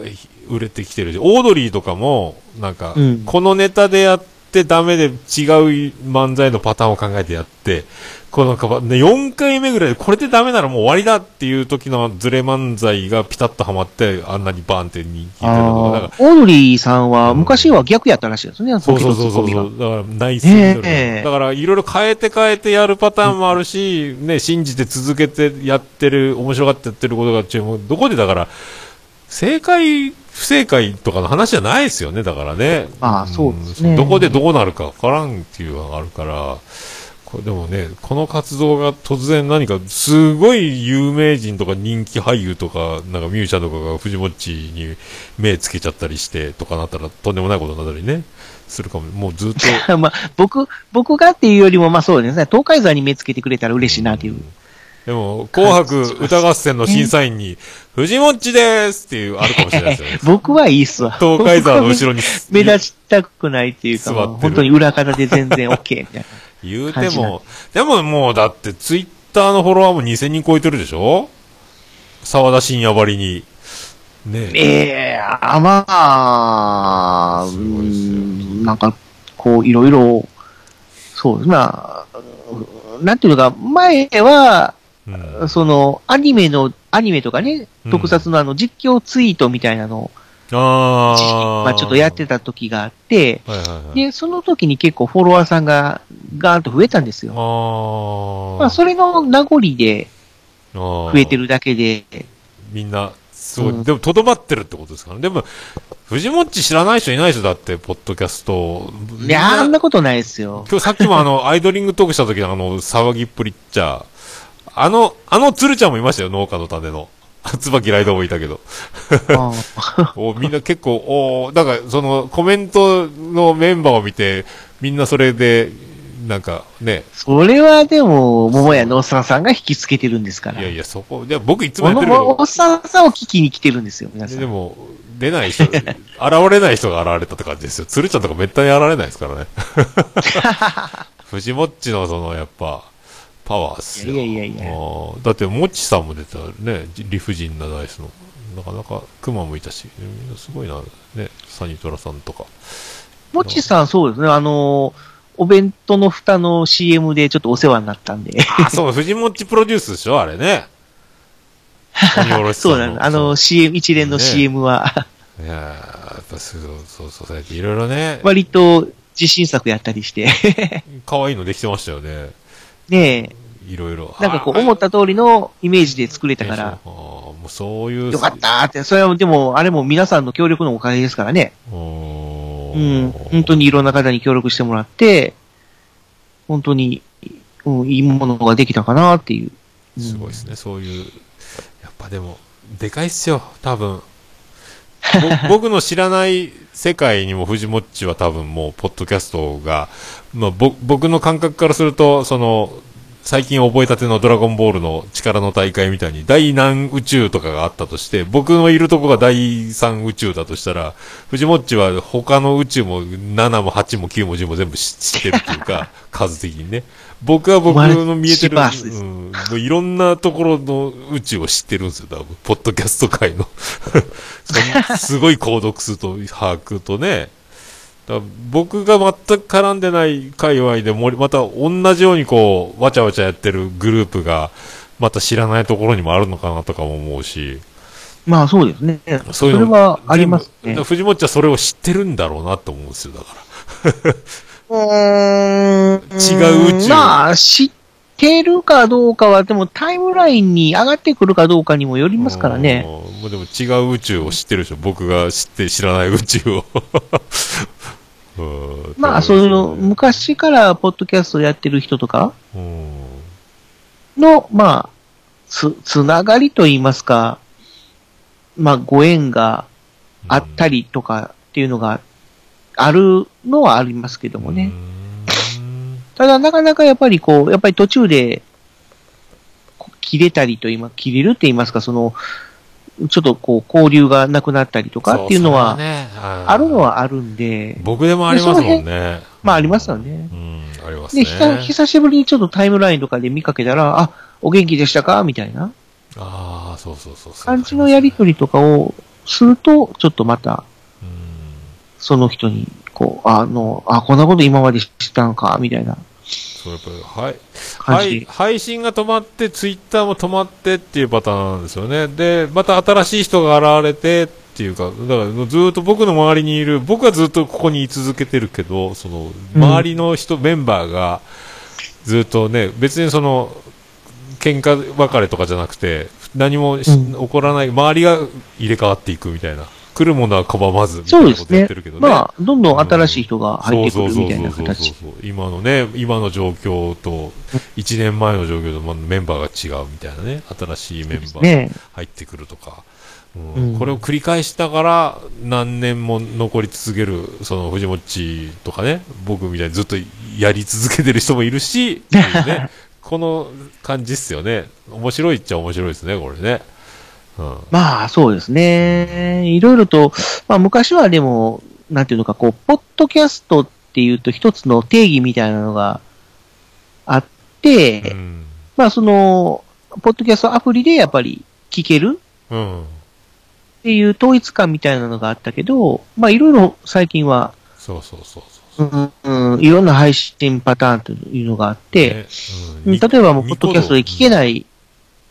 売れてきてるし、オードリーとかも、なんかうん、このネタでやってダメで違う漫才のパターンを考えてやって、このかば、ね、4回目ぐらいでこれでダメならもう終わりだっていう時のズレ漫才がピタッとはまって、あんなにバーンって人気だかあー。オードリーさんはうん昔は逆やったらしいですね、ら、そうそうそうそう。だから、ナイスえだから、いろいろ変えて変えてやるパターンもあるし、ね、信じて続けてやってる、面白がってやってることが注目、どこでだから、正解、不正解とかの話じゃないですよね、だからね。ああそうですね。ん。どこでどうなるかわからんっていうのがあるから、でもね、この活動が突然何か、すごい有名人とか人気俳優とか、なんかミュージシャンとかが藤もっちに目つけちゃったりしてとかなったらとんでもないことになったりね、するかも。もうずっと。[LAUGHS] まあ、僕、僕がっていうよりも、まあそうですね、東海座に目つけてくれたら嬉しいなっていう。でも、紅白歌合戦の審査員に、藤もっちですっていう、あるかもしれないですよね。[LAUGHS] 僕はいいっすわ。東海沢の後ろに。目立ちたくないっていうか、本当に裏方で全然 OK みたいな。[LAUGHS] 言うても、でももうだってツイッターのフォロワーも2000人超えてるでしょ？沢田信也ばりに、ねえ。えあまあ、すごいですよ。うんなんか、こう、いろいろ、そうです。まあ、なんていうのか、前は、うん。その、アニメの、アニメとかねうん、特撮のあの、実況ツイートみたいなのを、ああ。まあちょっとやってた時があって、はいはいはい。で、その時に結構フォロワーさんがガーンと増えたんですよ。ああ。まあ、それの名残で増増えてるだけで、みんな、すごい。うんでも、とどまってるってことですからね。でも、藤もっち知らない人いない人だって、ポッドキャスト。いや、あんなことないですよ。今日さっきもあの、[LAUGHS] アイドリングトークした時のあの、騒ぎっぷりっちゃ、あの、あの鶴ちゃんもいましたよ、農家の種の。[LAUGHS] 椿ライドもいたけど。あ [LAUGHS] おみんな結構、おだから、その、コメントのメンバーを見て、みんなそれで、なんかね、それはでも、桃屋のおっさんさんが引きつけてるんですから。いやいや、そこ、で僕いつもやってるおっさんさんを聞きに来てるんですよ、皆さん。でも、出ない人、現れない人が現れたって感じですよ。鶴ちゃんとかめったに現れないですからね。[LAUGHS] 藤もっちのその、やっぱ、パワーっすよ。いやいやいやだって、もっちさんも出たね、理不尽なダイスの。なかなか、熊もいたし、みんなすごいな、ね、サニトラさんとか。もちさん、そうですね、あの、お弁当の蓋の CM でちょっとお世話になったんで。あ、そう、藤もっちプロデュースでしょあれね。[LAUGHS] そうなの。あの、CM、一連のね CM は、いやーやっぱそうそうそう、いろいろね、割と自信作やったりして。可愛いのできてましたよね。ねいろいろ。え、なんかこう、思った通りのイメージで作れたから、もうそういう。よかったーって、それはでも、あれも皆さんの協力のおかげですからね。うーん。うん、本当にいろんな方に協力してもらって、本当に、うん、いいものができたかなっていう。うんすごいですね、そういう。やっぱでも、でかいっすよ、多分。ぼ僕の知らない世界にも藤もっちは多分もう、ポッドキャストが、まあ、ぼ僕の感覚からすると、その、最近覚えたてのドラゴンボールの力の大会みたいに第何宇宙とかがあったとして、僕のいるとこが第3宇宙だとしたら、藤もっちは他の宇宙も7も8も9も10も全部知知ってるっていうか、[LAUGHS] 数的にね。僕は僕の見えてる、うん、もういろんなところの宇宙を知ってるんですよ、多分。ポッドキャスト界の。[LAUGHS] すごい購読数と把握とね。だ僕が全く絡んでない界隈でもり、また同じようにこう、わちゃわちゃやってるグループが、また知らないところにもあるのかなとかも思うし。まあそうですね。そういうのそれはありますね。藤本ちゃんそれを知ってるんだろうなと思うんですよ、だから。うーん [LAUGHS] 違う宇宙まあ、知ってるかどうかは、でもタイムラインに上がってくるかどうかにもよりますからね。うん。もうでも違う宇宙を知ってるでしょ。僕が知って知らない宇宙を。[LAUGHS] うんまあ、そういうの、昔からポッドキャストやってる人とかうんの、まあ、つ、つながりと言いますか、まあ、ご縁があったりとかっていうのがあるのはありますけどもね。うんただ、なかなかやっぱりこう、やっぱり途中で、切れたりと言いま、切れるって言いますか、その、ちょっとこう、交流がなくなったりとかっていうのは、あるのはあるんで、僕でもありますもんね。まあありますよねうん、ありますで、ね。ひた久しぶりにちょっとタイムラインとかで見かけたら、あ、お元気でしたかみたいなああ、そうそうそう。感じのやりとりとかをすると、ちょっとまた、うんその人に、こう、あの、あ、こんなこと今まで知ってたのか、みたいなそうやっぱり、はい。配信が止まって、ツイッターも止まってっていうパターンなんですよね。で、また新しい人が現れてっていうか、だからずっと僕の周りにいる、僕はずっとここに居続けてるけど、その、周りの人、メンバーが、ずっとね、別にその、喧嘩別れとかじゃなくて、何もし、うん起こらない、周りが入れ替わっていくみたいな。来るものは拒まず、みたそいうなことやってるけどね。まあ、どんどん新しい人が入ってくるみたいな形。今のね、今の状況と、1年前の状況とまあメンバーが違うみたいなね、新しいメンバー入ってくるとか、ううん。んこれを繰り返したから何年も残り続ける、その藤もっちとかね、僕みたいにずっとやり続けてる人もいるし、ね、[LAUGHS] この感じっすよね。面白いっちゃ面白いですね、これね。うん。まあ、そうですね。いろいろと、まあ、昔はでも、なんていうのか、こう、ポッドキャストっていうと一つの定義みたいなのがあって、うんまあ、その、ポッドキャストアプリでやっぱり聞けるうん。っていう統一感みたいなのがあったけど、まあいろいろ最近は、そうそうそうそう。うん、うん、いろんな配信パターンというのがあって、ね例えばもう、ポッドキャストで聞けい。ない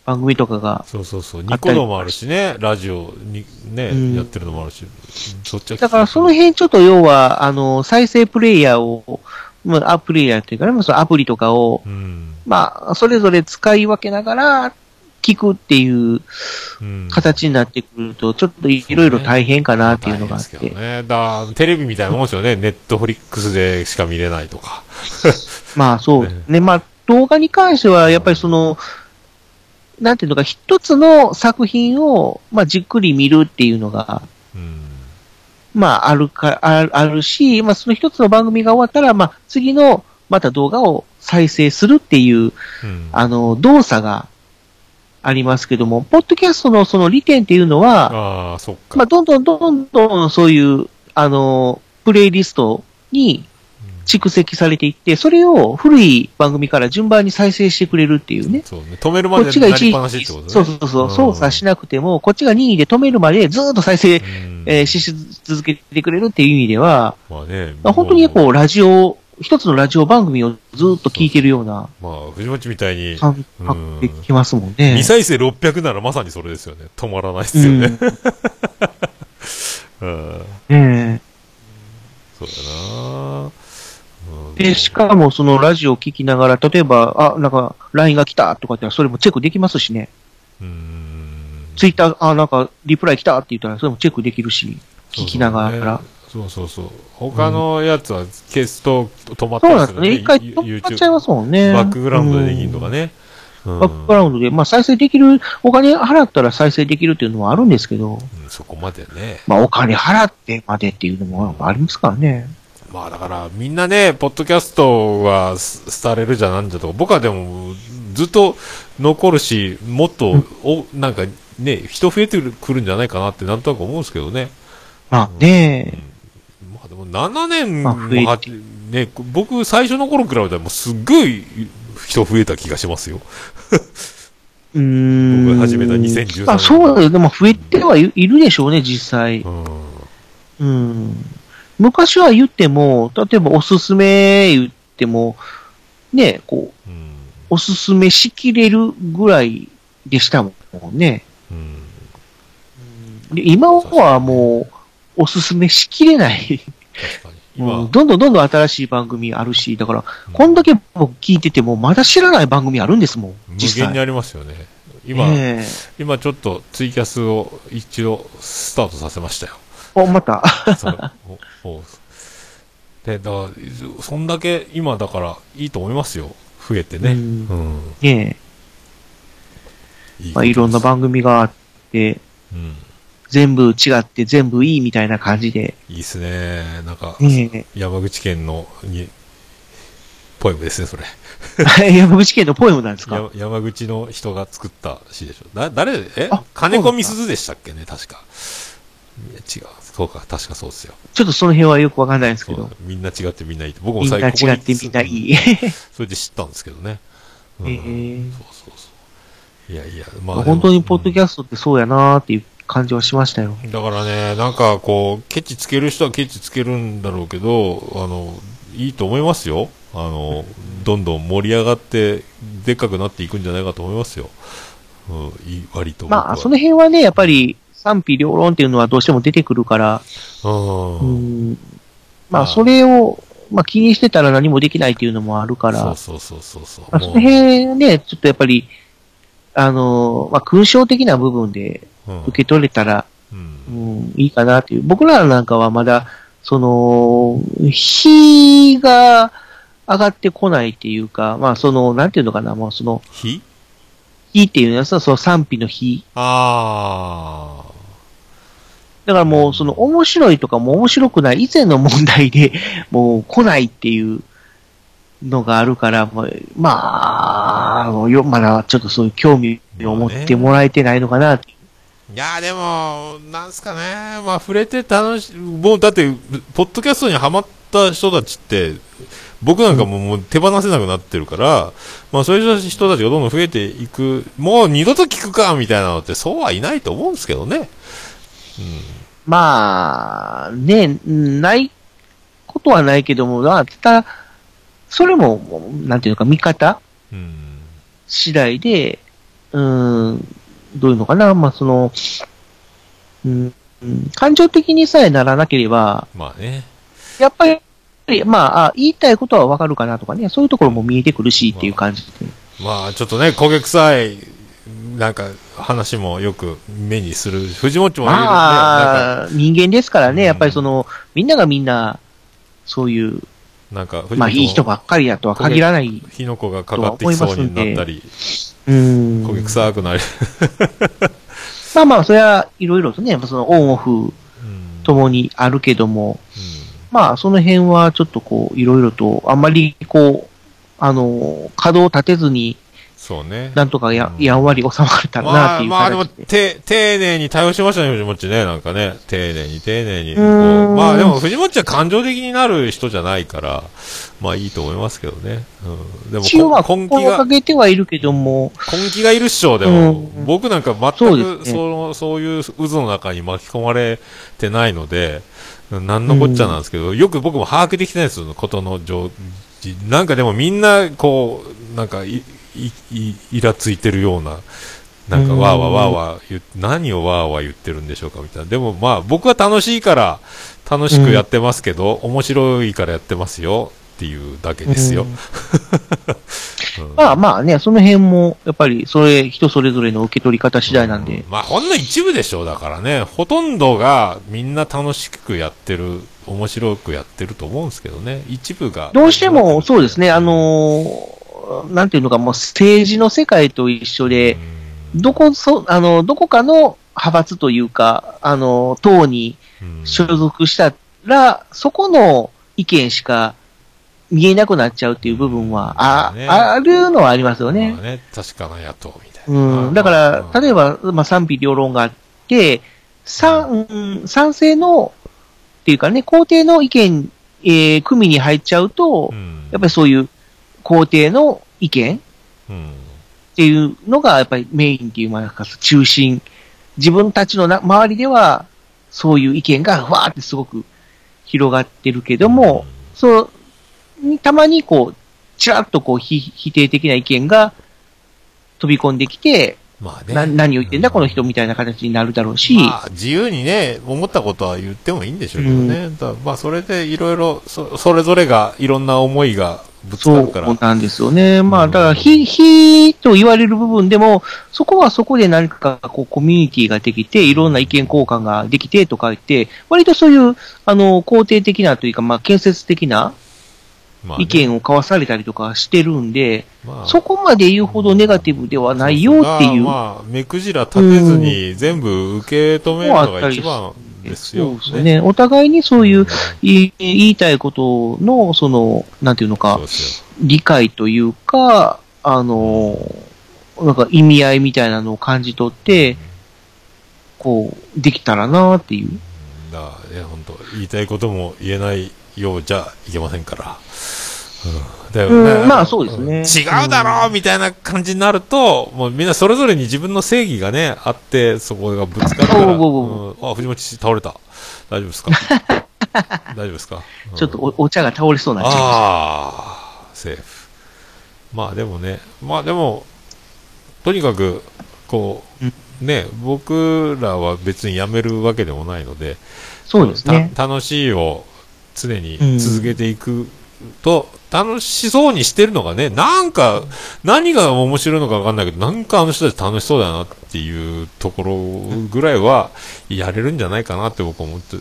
番組とかが、そうそうそう。ニコ動もあるしね、ラジオにね、うんやってるのもあるし、そっちだからその辺ちょっと要は、あの、再生プレイヤーを、まあ、アプリやっていうかね、まあそのアプリとかを、うん。まあ、それぞれ使い分けながら、聞くっていううん。形になってくると、ちょっといろいろ大変かなっていうのがあって。大変ですけどね。だテレビみたいなもんですよね。[LAUGHS] ネットフリックスでしか見れないとか。まあそうねね。まあ動画に関しては、やっぱりその、なんていうのか、一つの作品を、まあじっくり見るっていうのが、うん。まああるか、ああるし、まあその一つの番組が終わったら、まあ次のまた動画を再生するっていう、うん。あの、動作がありますけども、ポッドキャストのその利点っていうのは、あ。まあどんどんどんどんそういう、あの、プレイリストに蓄積されていって、それを古い番組から順番に再生してくれるっていうね。そうね。止めるこまでっちが一時なりっぱなしってことね。そうそうそう、ん操作しなくても、こっちが任意で止めるまでずーっと再生、うんえーし続けてくれるっていう意味では、まあね。まあ本当にもこう、ラジオ、一つのラジオ番組をずーっと聞いてるようなまあ、藤本みたいに、感覚できますもんね。未再生600ならまさにそれですよね。止まらないですよね。うん。[LAUGHS] うんねそうだなで、しかもそのラジオを聞きながら、例えば、あ、なんか、LINE が来たとかってそれもチェックできますしね。うん。ツイッター、あ、なんか、リプライ来たって言ったら、それもチェックできるし、聞きながら。そうそうそう。他のやつは消すと止まったそうなんですね。一回ユ止まっちゃいますもんね。バックグラウンドでできるとかね。バックグラウンドで、まあ再生できる、お金払ったら再生できるっていうのもあるんですけど、うんそこまでね。まあお金払ってまでっていうのもありますからね。まあだから、みんなね、ポッドキャストはす廃れるじゃなんじゃとか、僕はでも、ずっと残るし、もっと、お、なんかね、人増えてくるんじゃないかなってなんとなく思うんですけどね。まあねまあでも7年まあね、僕最初の頃比べたらもうすっごい人増えた気がしますよ。うーん。僕が始めた2013年まあそうだよ。でも増えてはいいるでしょうね、実際う。ん。うん。昔は言っても、例えばおすすめ言っても、ね、こう、うん。おすすめしきれるぐらいでしたもんね。うん。で今はもう、おすすめしきれない。どんどんどんどん新しい番組あるし、だから、こんだけ僕聞いてても、まだ知らない番組あるんですもん、無実際。限にありますよね。今、え今ちょっとツイキャスを一度スタートさせましたよ。えお、また。そうおおで、だから、そんだけ今だからいいと思いますよ。増えてね。ううんん。ねえ、いいまあ、いろんな番組があって、うん。全部違って全部いいみたいな感じで、いいっすね。なんか、ね山口県のに、ポエムですね、それ。え、[LAUGHS] 山口県のポエムなんですか？や山口の人が作った詩でしょ。だ、誰、え？あ金子みすずでしたっけね、確か。いや違う。そうか、確かそうですよ。ちょっとその辺はよくわかんないんですけどみんな違ってみんないい。僕もみんな最違ってみんないい。それで知ったんですけどね。うんええそうそうそう。いやいや、まあ。本当にポッドキャャストってそうやなーっていう感じはしましたよ。だからね、なんかこう、ケチつける人はケチつけるんだろうけど、あの、いいと思いますよ。あの、どんどん盛り上がって、でっかくなっていくんじゃないかと思いますよ。うん、割と。まあ、その辺はね、やっぱり賛否両論っていうのはどうしても出てくるから、うん。うん、まあまあ、それを、まあ気にしてたら何もできないっていうのもあるから、そうそうそうそうそう。まあ、その辺ね、ちょっとやっぱり、あの、まあ、勲章的な部分でうん受け取れたら、うんうん、いいかなっていう。僕らなんかはまだ、その、日が上がってこないっていうか、まあ、その、なんていうのかな、もうその、火日っていうのはさ、その賛否の日。ああ。だからもう、その、面白いとかも面白くない以前の問題で、[LAUGHS] もう来ないっていうのがあるから、まあ、よ、まだちょっとそういう興味を持ってもらえてないのかな。いやでも、なんすかね。まあ、触れて楽しい、もうだって、ポッドキャストにハマっった人たちって、僕なんかももう手放せなくなってるから、まあそういう人たちがどんどん増えていく、もう二度と聞くかみたいなのってそうはいないと思うんですけどね。まあ、ね、ないことはないけども、まあ、ただ、それも、なんていうのか、見方うん。次第で、うーん、どういうのかな、まあ、その、うん、うん感情的にさえならなければ、まあね。やっぱり、まあ、あ言いたいことはわかるかなとかね、そういうところも見えてくるしっていう感じで。まあちょっとね、焦げ臭い、なんか話もよく目にする。藤本もね。なんかまあ、人間ですからね、うんやっぱりその、みんながみんな、そういう、なんかまあ、いい人ばっかりだとは限らない。火の粉がかかってきそうになったり、うん。焦げ臭くなり。[LAUGHS] まあまあ、それはいろいろとね、そのオンオフうんともにあるけども、うんまあ、その辺はちょっとこう、いろいろと、あんまりこう、あの、稼働立てずに、そうね。なんとかや,、うんやんわり収まれたらなまあ、っていうまあでも、形で。て、丁寧に対応しましたね、藤本ね。なんかね。丁寧に、丁寧に。まあでも、藤本は感情的になる人じゃないから、まあいいと思いますけどね。うん。でも、一応はこ根気が心が、けてはいるけども、根気がいるっしょ、でも。うん僕なんか全そうですねくその、そういう渦の中に巻き込まれてないので、なんのこっちゃなんですけど、よく僕も把握できてないですよ、ことの状なんかでもみんな、こう、なんかい、イラついてるような、なんかうんわーわーわーわー言っ何をわーわー言ってるんでしょうかみたいな。でもまあ僕は楽しいから楽しくやってますけど、面白いからやってますよっていうだけですよ。うん [LAUGHS] うんまあまあね、その辺も、やっぱり、それ、人それぞれの受け取り方次第なんで、まあほんの一部でしょうだからね。ほとんどがみんな楽しくやってる、面白くやってると思うんですけどね。一部が。どうしてもそうですね、あのーなんていうのか、もう政治の世界と一緒で、どこ、そ、あの、どこかの派閥というか、あの、党にうん、所属したら、そこの意見しか見えなくなっちゃうっていう部分は、あ、ねあるのはありますよねまあ。ね、確かな野党みたいな。うん。だから、例えば、まあ、賛否両論があって、賛、うん賛成の、っていうかね、肯定の意見、えー組に入っちゃうと、うん、やっぱりそういう肯定の意見うん、っていうのが、やっぱりメインっていう、まあ、中心。自分たちのな周りでは、そういう意見が、わーってすごく広がってるけども、そう、にたまにこう、ちらっとこう、非否定的な意見が飛び込んできて、まあね。な何を言ってんだ、この人みたいな形になるだろうし、まあ、自由にね、思ったことは言ってもいいんでしょうけどね。だまあ、それでいろいろ、そそれぞれが、いろんな思いがぶつかそうるから。なんですよね。まあ、うんだから、非、非と言われる部分でも、そこはそこで何かこう、コミュニティができて、いろんな意見交換ができてとか言って、割とそういう、あの、肯定的なというか、まあ、建設的な意見を交わされたりとかしてるんで、まあそこまで言うほどネガティブではないよっていう。まあ、目くじら立てずに全部受け止めるのが一番ですよ。そうですね。お互いにそういう、い言いたいことの、その、なんていうのか。理解というか、あの、なんか意味合いみたいなのを感じ取って、こう、できたらなっていう。だからね、本当言いたいことも言えないようじゃいけませんから。うん、だよね、うんまあそうですね違うだろうみたいな感じになると、もうみんなそれぞれに自分の正義がね、あって、そこがぶつかるから。おうおううんあ、藤本倒れた。大丈夫ですか？[LAUGHS] 大丈夫ですか、うんちょっとおお茶が倒れそうになっちゃいましああ、セーフ。まあでもね、まあでも、とにかく、こう、ね、僕らは別に辞めるわけでもないので、た。そうですね。た楽しいを常にうん続けていくと、楽しそうにしてるのがね、なんか、何が面白いのかわかんないけど、なんかあの人たち楽しそうだなっていうところぐらいは、やれるんじゃないかなって僕は思って、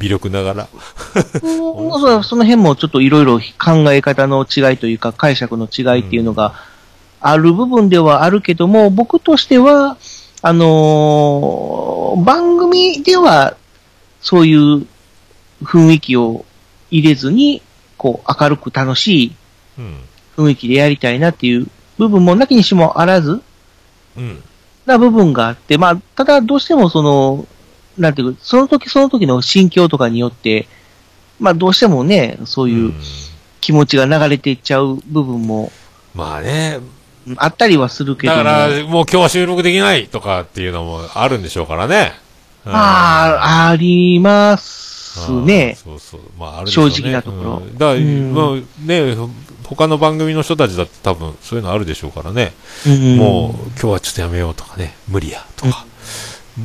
微力ながら。そその辺もちょっといろいろ考え方の違いというか解釈の違いっていうのがある部分ではあるけども、僕としては、あのー番組ではそういう雰囲気を入れずに、こう明るく楽しいうん。雰囲気でやりたいなっていう部分もなきにしもあらずうん。な部分があって、まあ、ただどうしてもその、なんていうか、その時その時の心境とかによって、まあどうしてもね、そういううん気持ちが流れていっちゃう部分もまあね、うんあったりはするけども。だから、もう今日は収録できないとかっていうのもあるんでしょうからね。うんまあ、ありますねあー。そうそう。まあ、あるでしょうね正直なところうんだから、うんまあね、他の番組の人たちだって多分そういうのあるでしょうからね。うんもう、今日はちょっとやめようとかね、無理やとか。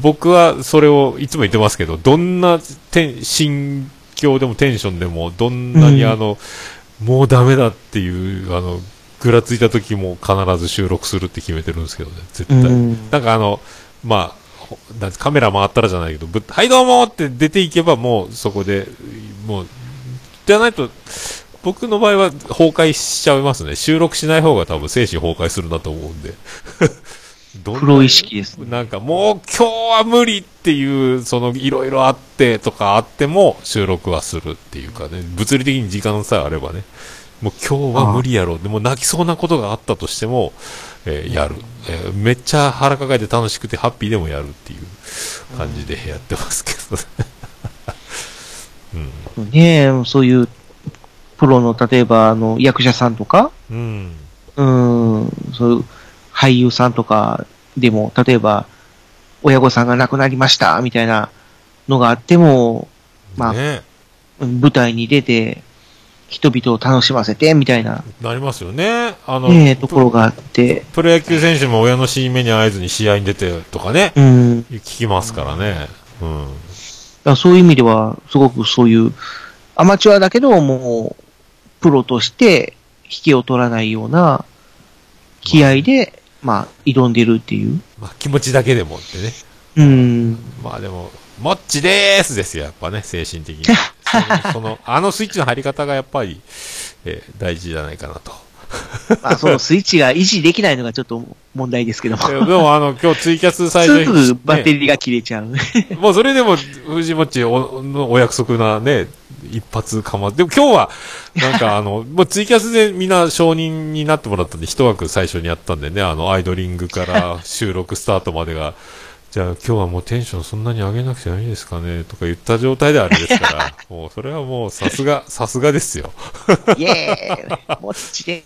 僕はそれをいつも言ってますけど、どんなテン心境でもテンションでも、どんなにうんあの、もうダメだっていう、あの、ぐらついた時も必ず収録するって決めてるんですけどね、絶対。うんなんかあの、まあ、カメラ回ったらじゃないけど、ぶはいどうもって出ていけばもうそこで、もう、じゃないと、僕の場合は崩壊しちゃいますね。収録しない方が多分精神崩壊するなと思うんで。[LAUGHS] どんなプロ意識ですね。なんかもう今日は無理っていう、そのいろいろあってとかあっても収録はするっていうかね、物理的に時間さえあればね、もう今日は無理やろう。でも泣きそうなことがあったとしても、えーやる、えーめっちゃ腹抱えて楽しくてハッピーでもやるっていう感じでやってますけどね。[LAUGHS] うん。ねそういう、プロの、例えば、あの、役者さんとか、うん。うん、そういう俳優さんとかでも、例えば、親御さんが亡くなりました、みたいなのがあっても、まあねうん舞台に出て、人々を楽しませて、みたいな、なりますよね。あの、ねところがあって、プロ野球選手も親の死に目に会えずに試合に出てとかね、うん、聞きますからね。うん。だそういう意味では、すごくそういう、アマチュアだけど、もう、プロとして、引けを取らないような、気合で、まあ、挑んでるっていう。まあ、気持ちだけでもってね。うん。まあでも、もっちでーすですよ、やっぱね、精神的に。[LAUGHS] その、あのスイッチの入り方がやっぱり、えー大事じゃないかなと。まあ、そのスイッチが維持できないのがちょっと問題ですけども。えーでもあの、今日ツイキャス最初すに、ぐバッテねリーが切れちゃう。[LAUGHS] もうそれでも、藤もっちおのお約束なね、一発かま、でも今日は、なんか [LAUGHS] あの、もうツイキャスでみんな承認になってもらったんで、一枠最初にやったんでね、あの、アイドリングから収録スタートまでが、じゃあ今日はもうテンションそんなに上げなくていいですかねとか言った状態であれですから、[LAUGHS] もうそれはもうさすが、[LAUGHS] さすがですよ。イェーイもっちで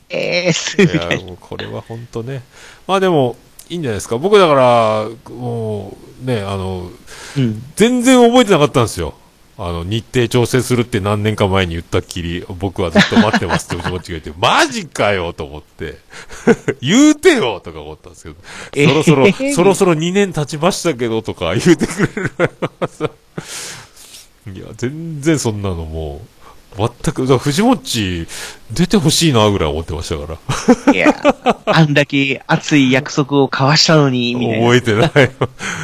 ーすいや、もうこれは本当ね。まあでも、いいんじゃないですか。僕だから、もう、ね、あの、な。うん。全然覚えてなかったんですよ。あの、日程調整するって何年か前に言ったっきり、僕はずっと待ってますってうちもちが言って、マジかよと思って、[LAUGHS] 言うてよとか思ったんですけど、そろそろ、えーそろそろ2年経ちましたけどとか言うてくれる。いや、全然そんなのもう、全く、だ藤もっち、出てほしいなぐらい思ってましたから。いや、[LAUGHS] あんだけ熱い約束を交わしたのに、みたいな。覚えてない。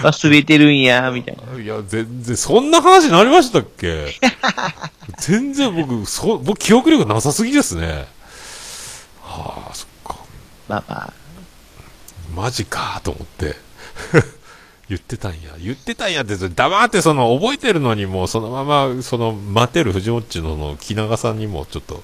忘れてるんや、みたいな。いや、全然、そんな話になりましたっけ？全然僕、そ、僕記憶力なさすぎですね。はあ、そっか。まあまあ。マジかと思って。言ってたんや。言ってたんやって、黙ってその、覚えてるのにもうそのまま、その、待てる藤もっちのの、木永さんにもちょっと、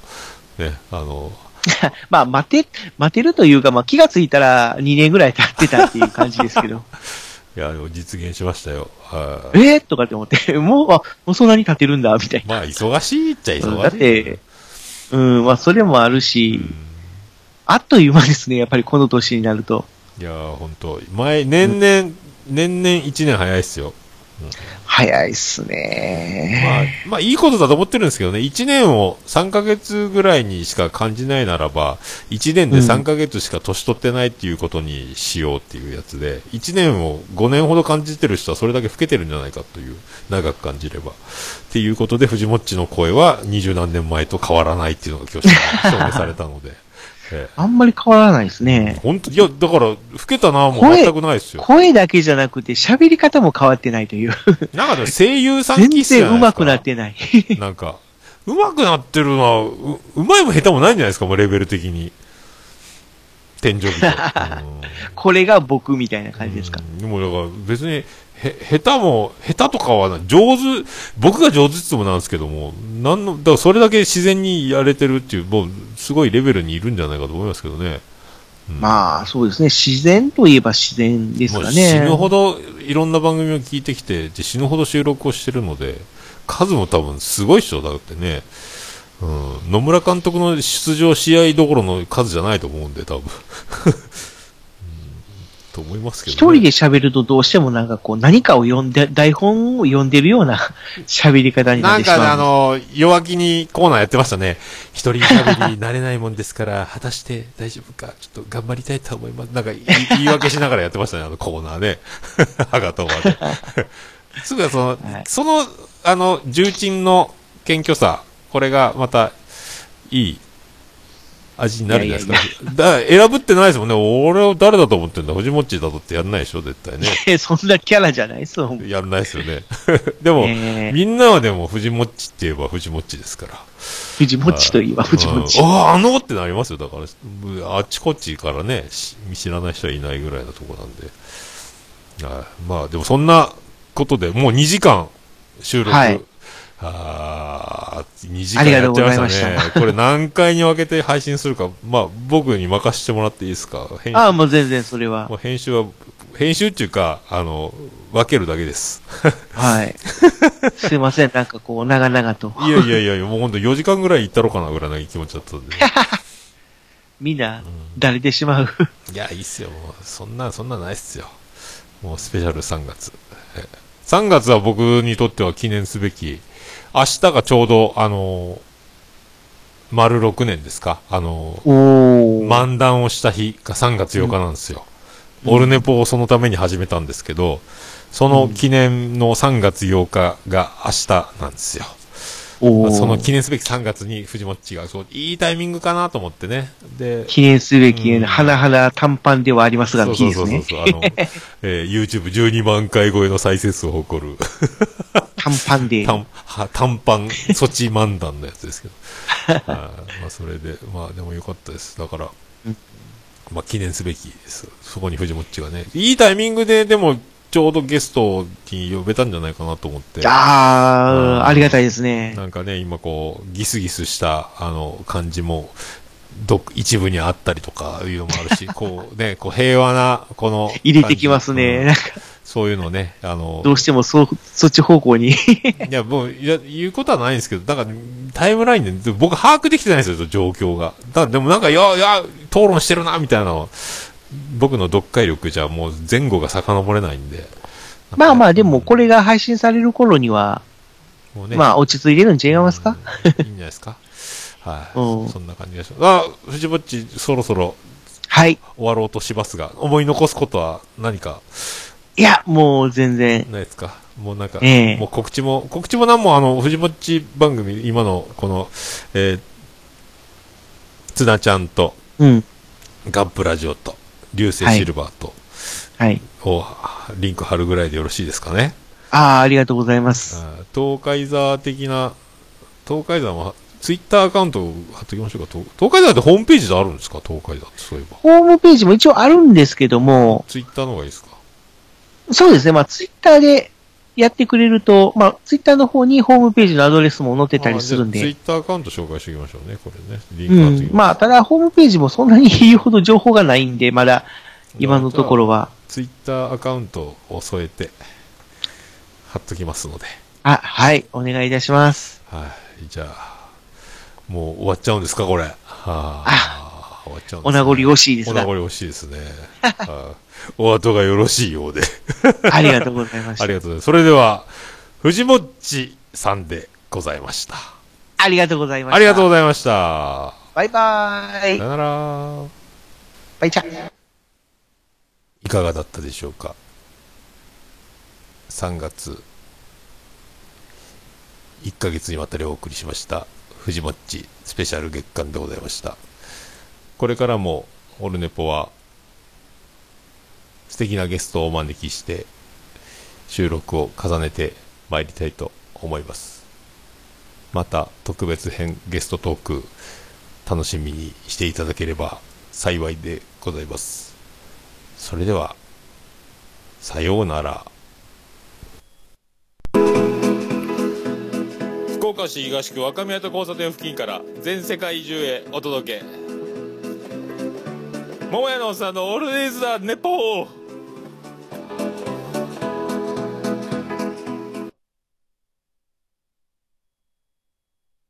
ね、あの、[LAUGHS] まあ、待て、待てるというか、まあ、気がついたら2年ぐらい経ってたっていう感じですけど。[LAUGHS] いや、実現しましたよ。はいえー、とかって思って、もう、あ、もうそんなに経ってるんだ、みたいまあ、忙しいっちゃ忙しい。な。だって、うん、まあ、それもあるし、うんあっという間ですね、やっぱりこの年になると。いやー、本当前、年々、年々1年早いっすよ。早いっすまあね。、まあ、いいことだと思ってるんですけどね、1年を3ヶ月ぐらいにしか感じないならば、1年で3ヶ月しか年取ってないっていうことにしようっていうやつで、1年を5年ほど感じてる人はそれだけ老けてるんじゃないかという、長く感じれば。っていうことで、藤もっちの声は20何年前と変わらないっていうのが今日証明されたので。ええあんまり変わらないですね。本当いや、だから、老けたなも全くないですよ。声だけじゃなくて喋り方も変わってないという。なんか声優さん全気質じゃ然上手くなってない。[LAUGHS] なんか、うまくなってるのは、う、うまいも下手もないんじゃないですか、もうレベル的に。天井 [LAUGHS] これが僕みたいな感じですか？うんでもだから別に、へ、下手も、下手とかはな上手、僕が上手って言ってもなんですけども、なんの、だからそれだけ自然にやれてるっていう、もう、すごいレベルにいるんじゃないかと思いますけどね。うんまあ、そうですね。自然といえば自然ですかね。死ぬほどいろんな番組を聞いてきて、で死ぬほど収録をしてるので、数も多分すごいっしょ、だってね。うん、野村監督の出場試合どころの数じゃないと思うんで、多分。うん、と思いますけ一ど、ね。人で喋るとどうしてもなんかこう何かを読んで、台本を読んでるような [LAUGHS] 喋り方にななんかね、ってしまう。あの、弱気にコーナーやってましたね。一人喋りになれないもんですから、果たして大丈夫か、ちょっと頑張りたいと思います。なんか言い訳しながらやってましたね、あのコーナーね。[LAUGHS] はがとまで。[LAUGHS] すぐその、はいその、あの、重鎮の謙虚さ、これがまた、いい味になるんじゃないですか。だ選ぶってないですもんね。俺を誰だと思ってんだ？藤もっちだとってやんないでしょ、絶対ね。[LAUGHS] そんなキャラじゃないそう。やんないですよね。[LAUGHS] でも、えーみんなはでも藤もっちって言えば藤もっちですから。藤もっちといえば藤もっちうん。ああ、あのってなりますよ。だから、うあっちこっちからね、し知らない人はいないぐらいなとこなんで。はいまあ、でもそんなことで、もう2時間収録。はいああ、2時間やっちゃいましございまたね。これ何回に分けて配信するか、[LAUGHS] まあ、僕に任せてもらっていいですか？編集ああ、もう全然それは編集は、編集っていうか、あの、分けるだけです。はい。[LAUGHS] すいません、なんかこう、長々と。いやいやいやもうほんと4時間ぐらい行ったろかなぐらいの気持ちだったんで。みんな、だれてしまう。いや、いいっすよ、もう。そんな、そんなないっすよ。もうスペシャル3月。え3月は僕にとっては記念すべき、明日がちょうど、あのー丸6年ですか？あの。漫談をした日が3月8日なんですよ。オルネポをそのために始めたんですけど、その記念の3月8日が明日なんですよ。その記念すべき3月に藤もっちが、そう、いいタイミングかなと思ってね。で、記念すべき、うん花々短パンではありますが、そう。そうそうそう、あの、[LAUGHS] えー、YouTube12 万回超えの再生数を誇る、短パンで。短は短パン措置漫談のやつですけど。あーまあ、それで、まあ、でもよかったです。だから、うんまあ、記念すべきです。そこに藤もっちがね、いいタイミングで、でも、ちょうどゲストに呼べたんじゃないかなと思って。あうんあ、ありがたいですね。なんかね、今こう、ギスギスした、あの、感じも、ど一部にあったりとかいうのもあるし、[LAUGHS] こうね、こう平和な、この。入れてきますうんね。なんか、そういうのね、あの、どうしてもそう、そっち方向に。いや、もう、いや、言うことはないんですけど、だから、タイムラインで、僕把握できてないんですよ、状況が。だから、でもなんか、いや、いや、討論してるな、みたいなの、僕の読解力じゃもう前後が遡れないんで。まあまあ、でもこれが配信される頃には、もうね、まあ落ち着いてるん違いますか？うんいいんじゃないですか？はい、うんそんな感じがします。あ、藤ぼっち、そろそろはい。終わろうとしますが、思い残すことは何か？いや、もう全然。ないですか？もうなんか、ええもう告知も、告知も何もあの、藤ぼっち番組、今の、この、えー、つなちゃんと、うん。ガンプラジオと、流星シルバーと、はい。をリンク貼るぐらいでよろしいですかね？ああ、ありがとうございます。東海座的な、東海座も、ツイッターアカウント貼っておきましょうか。東東海座ってホームページであるんですか？東海座ってそういえば。ホームページも一応あるんですけども、ツイッターの方がいいですか？そうですね。まあ、ツイッターでやってくれると、まあ、ツイッターの方にホームページのアドレスも載ってたりするんで。ツイッターアカウント紹介しておきましょうね、これね。リンうク貼ってましょ。んまあ、ただ、ホームページもそんなに言うほど情報がないんで、まだ、今のところは。ツイッターアカウントを添えて、貼っときますので。あ、はい。お願いいたします。はい。じゃあ、もう終わっちゃうんですか、これ。はあ、終わっちゃうんです、お名残惜しいですが。お名残惜しいですね。はいお後がよろしいようで。[LAUGHS] ありがとうございました。ありがとうございます。それでは、藤もっちさんでございました。ありがとうございました。ありがとうございました。バイバーイさ。よなら。バイチャ。いかがだったでしょうか3月1ヶ月にわたりお送りしました藤もっちスペシャル月間でございましたこれからもオルネポは素敵なゲストをお招きして収録を重ねてまいりたいと思いますまた特別編ゲストトーク楽しみにしていただければ幸いでございますそれでは、さようなら。福岡市東区若宮と交差点付近から全世界中へお届け。桃屋のおっさんのオールディーズ・ザ・ネポー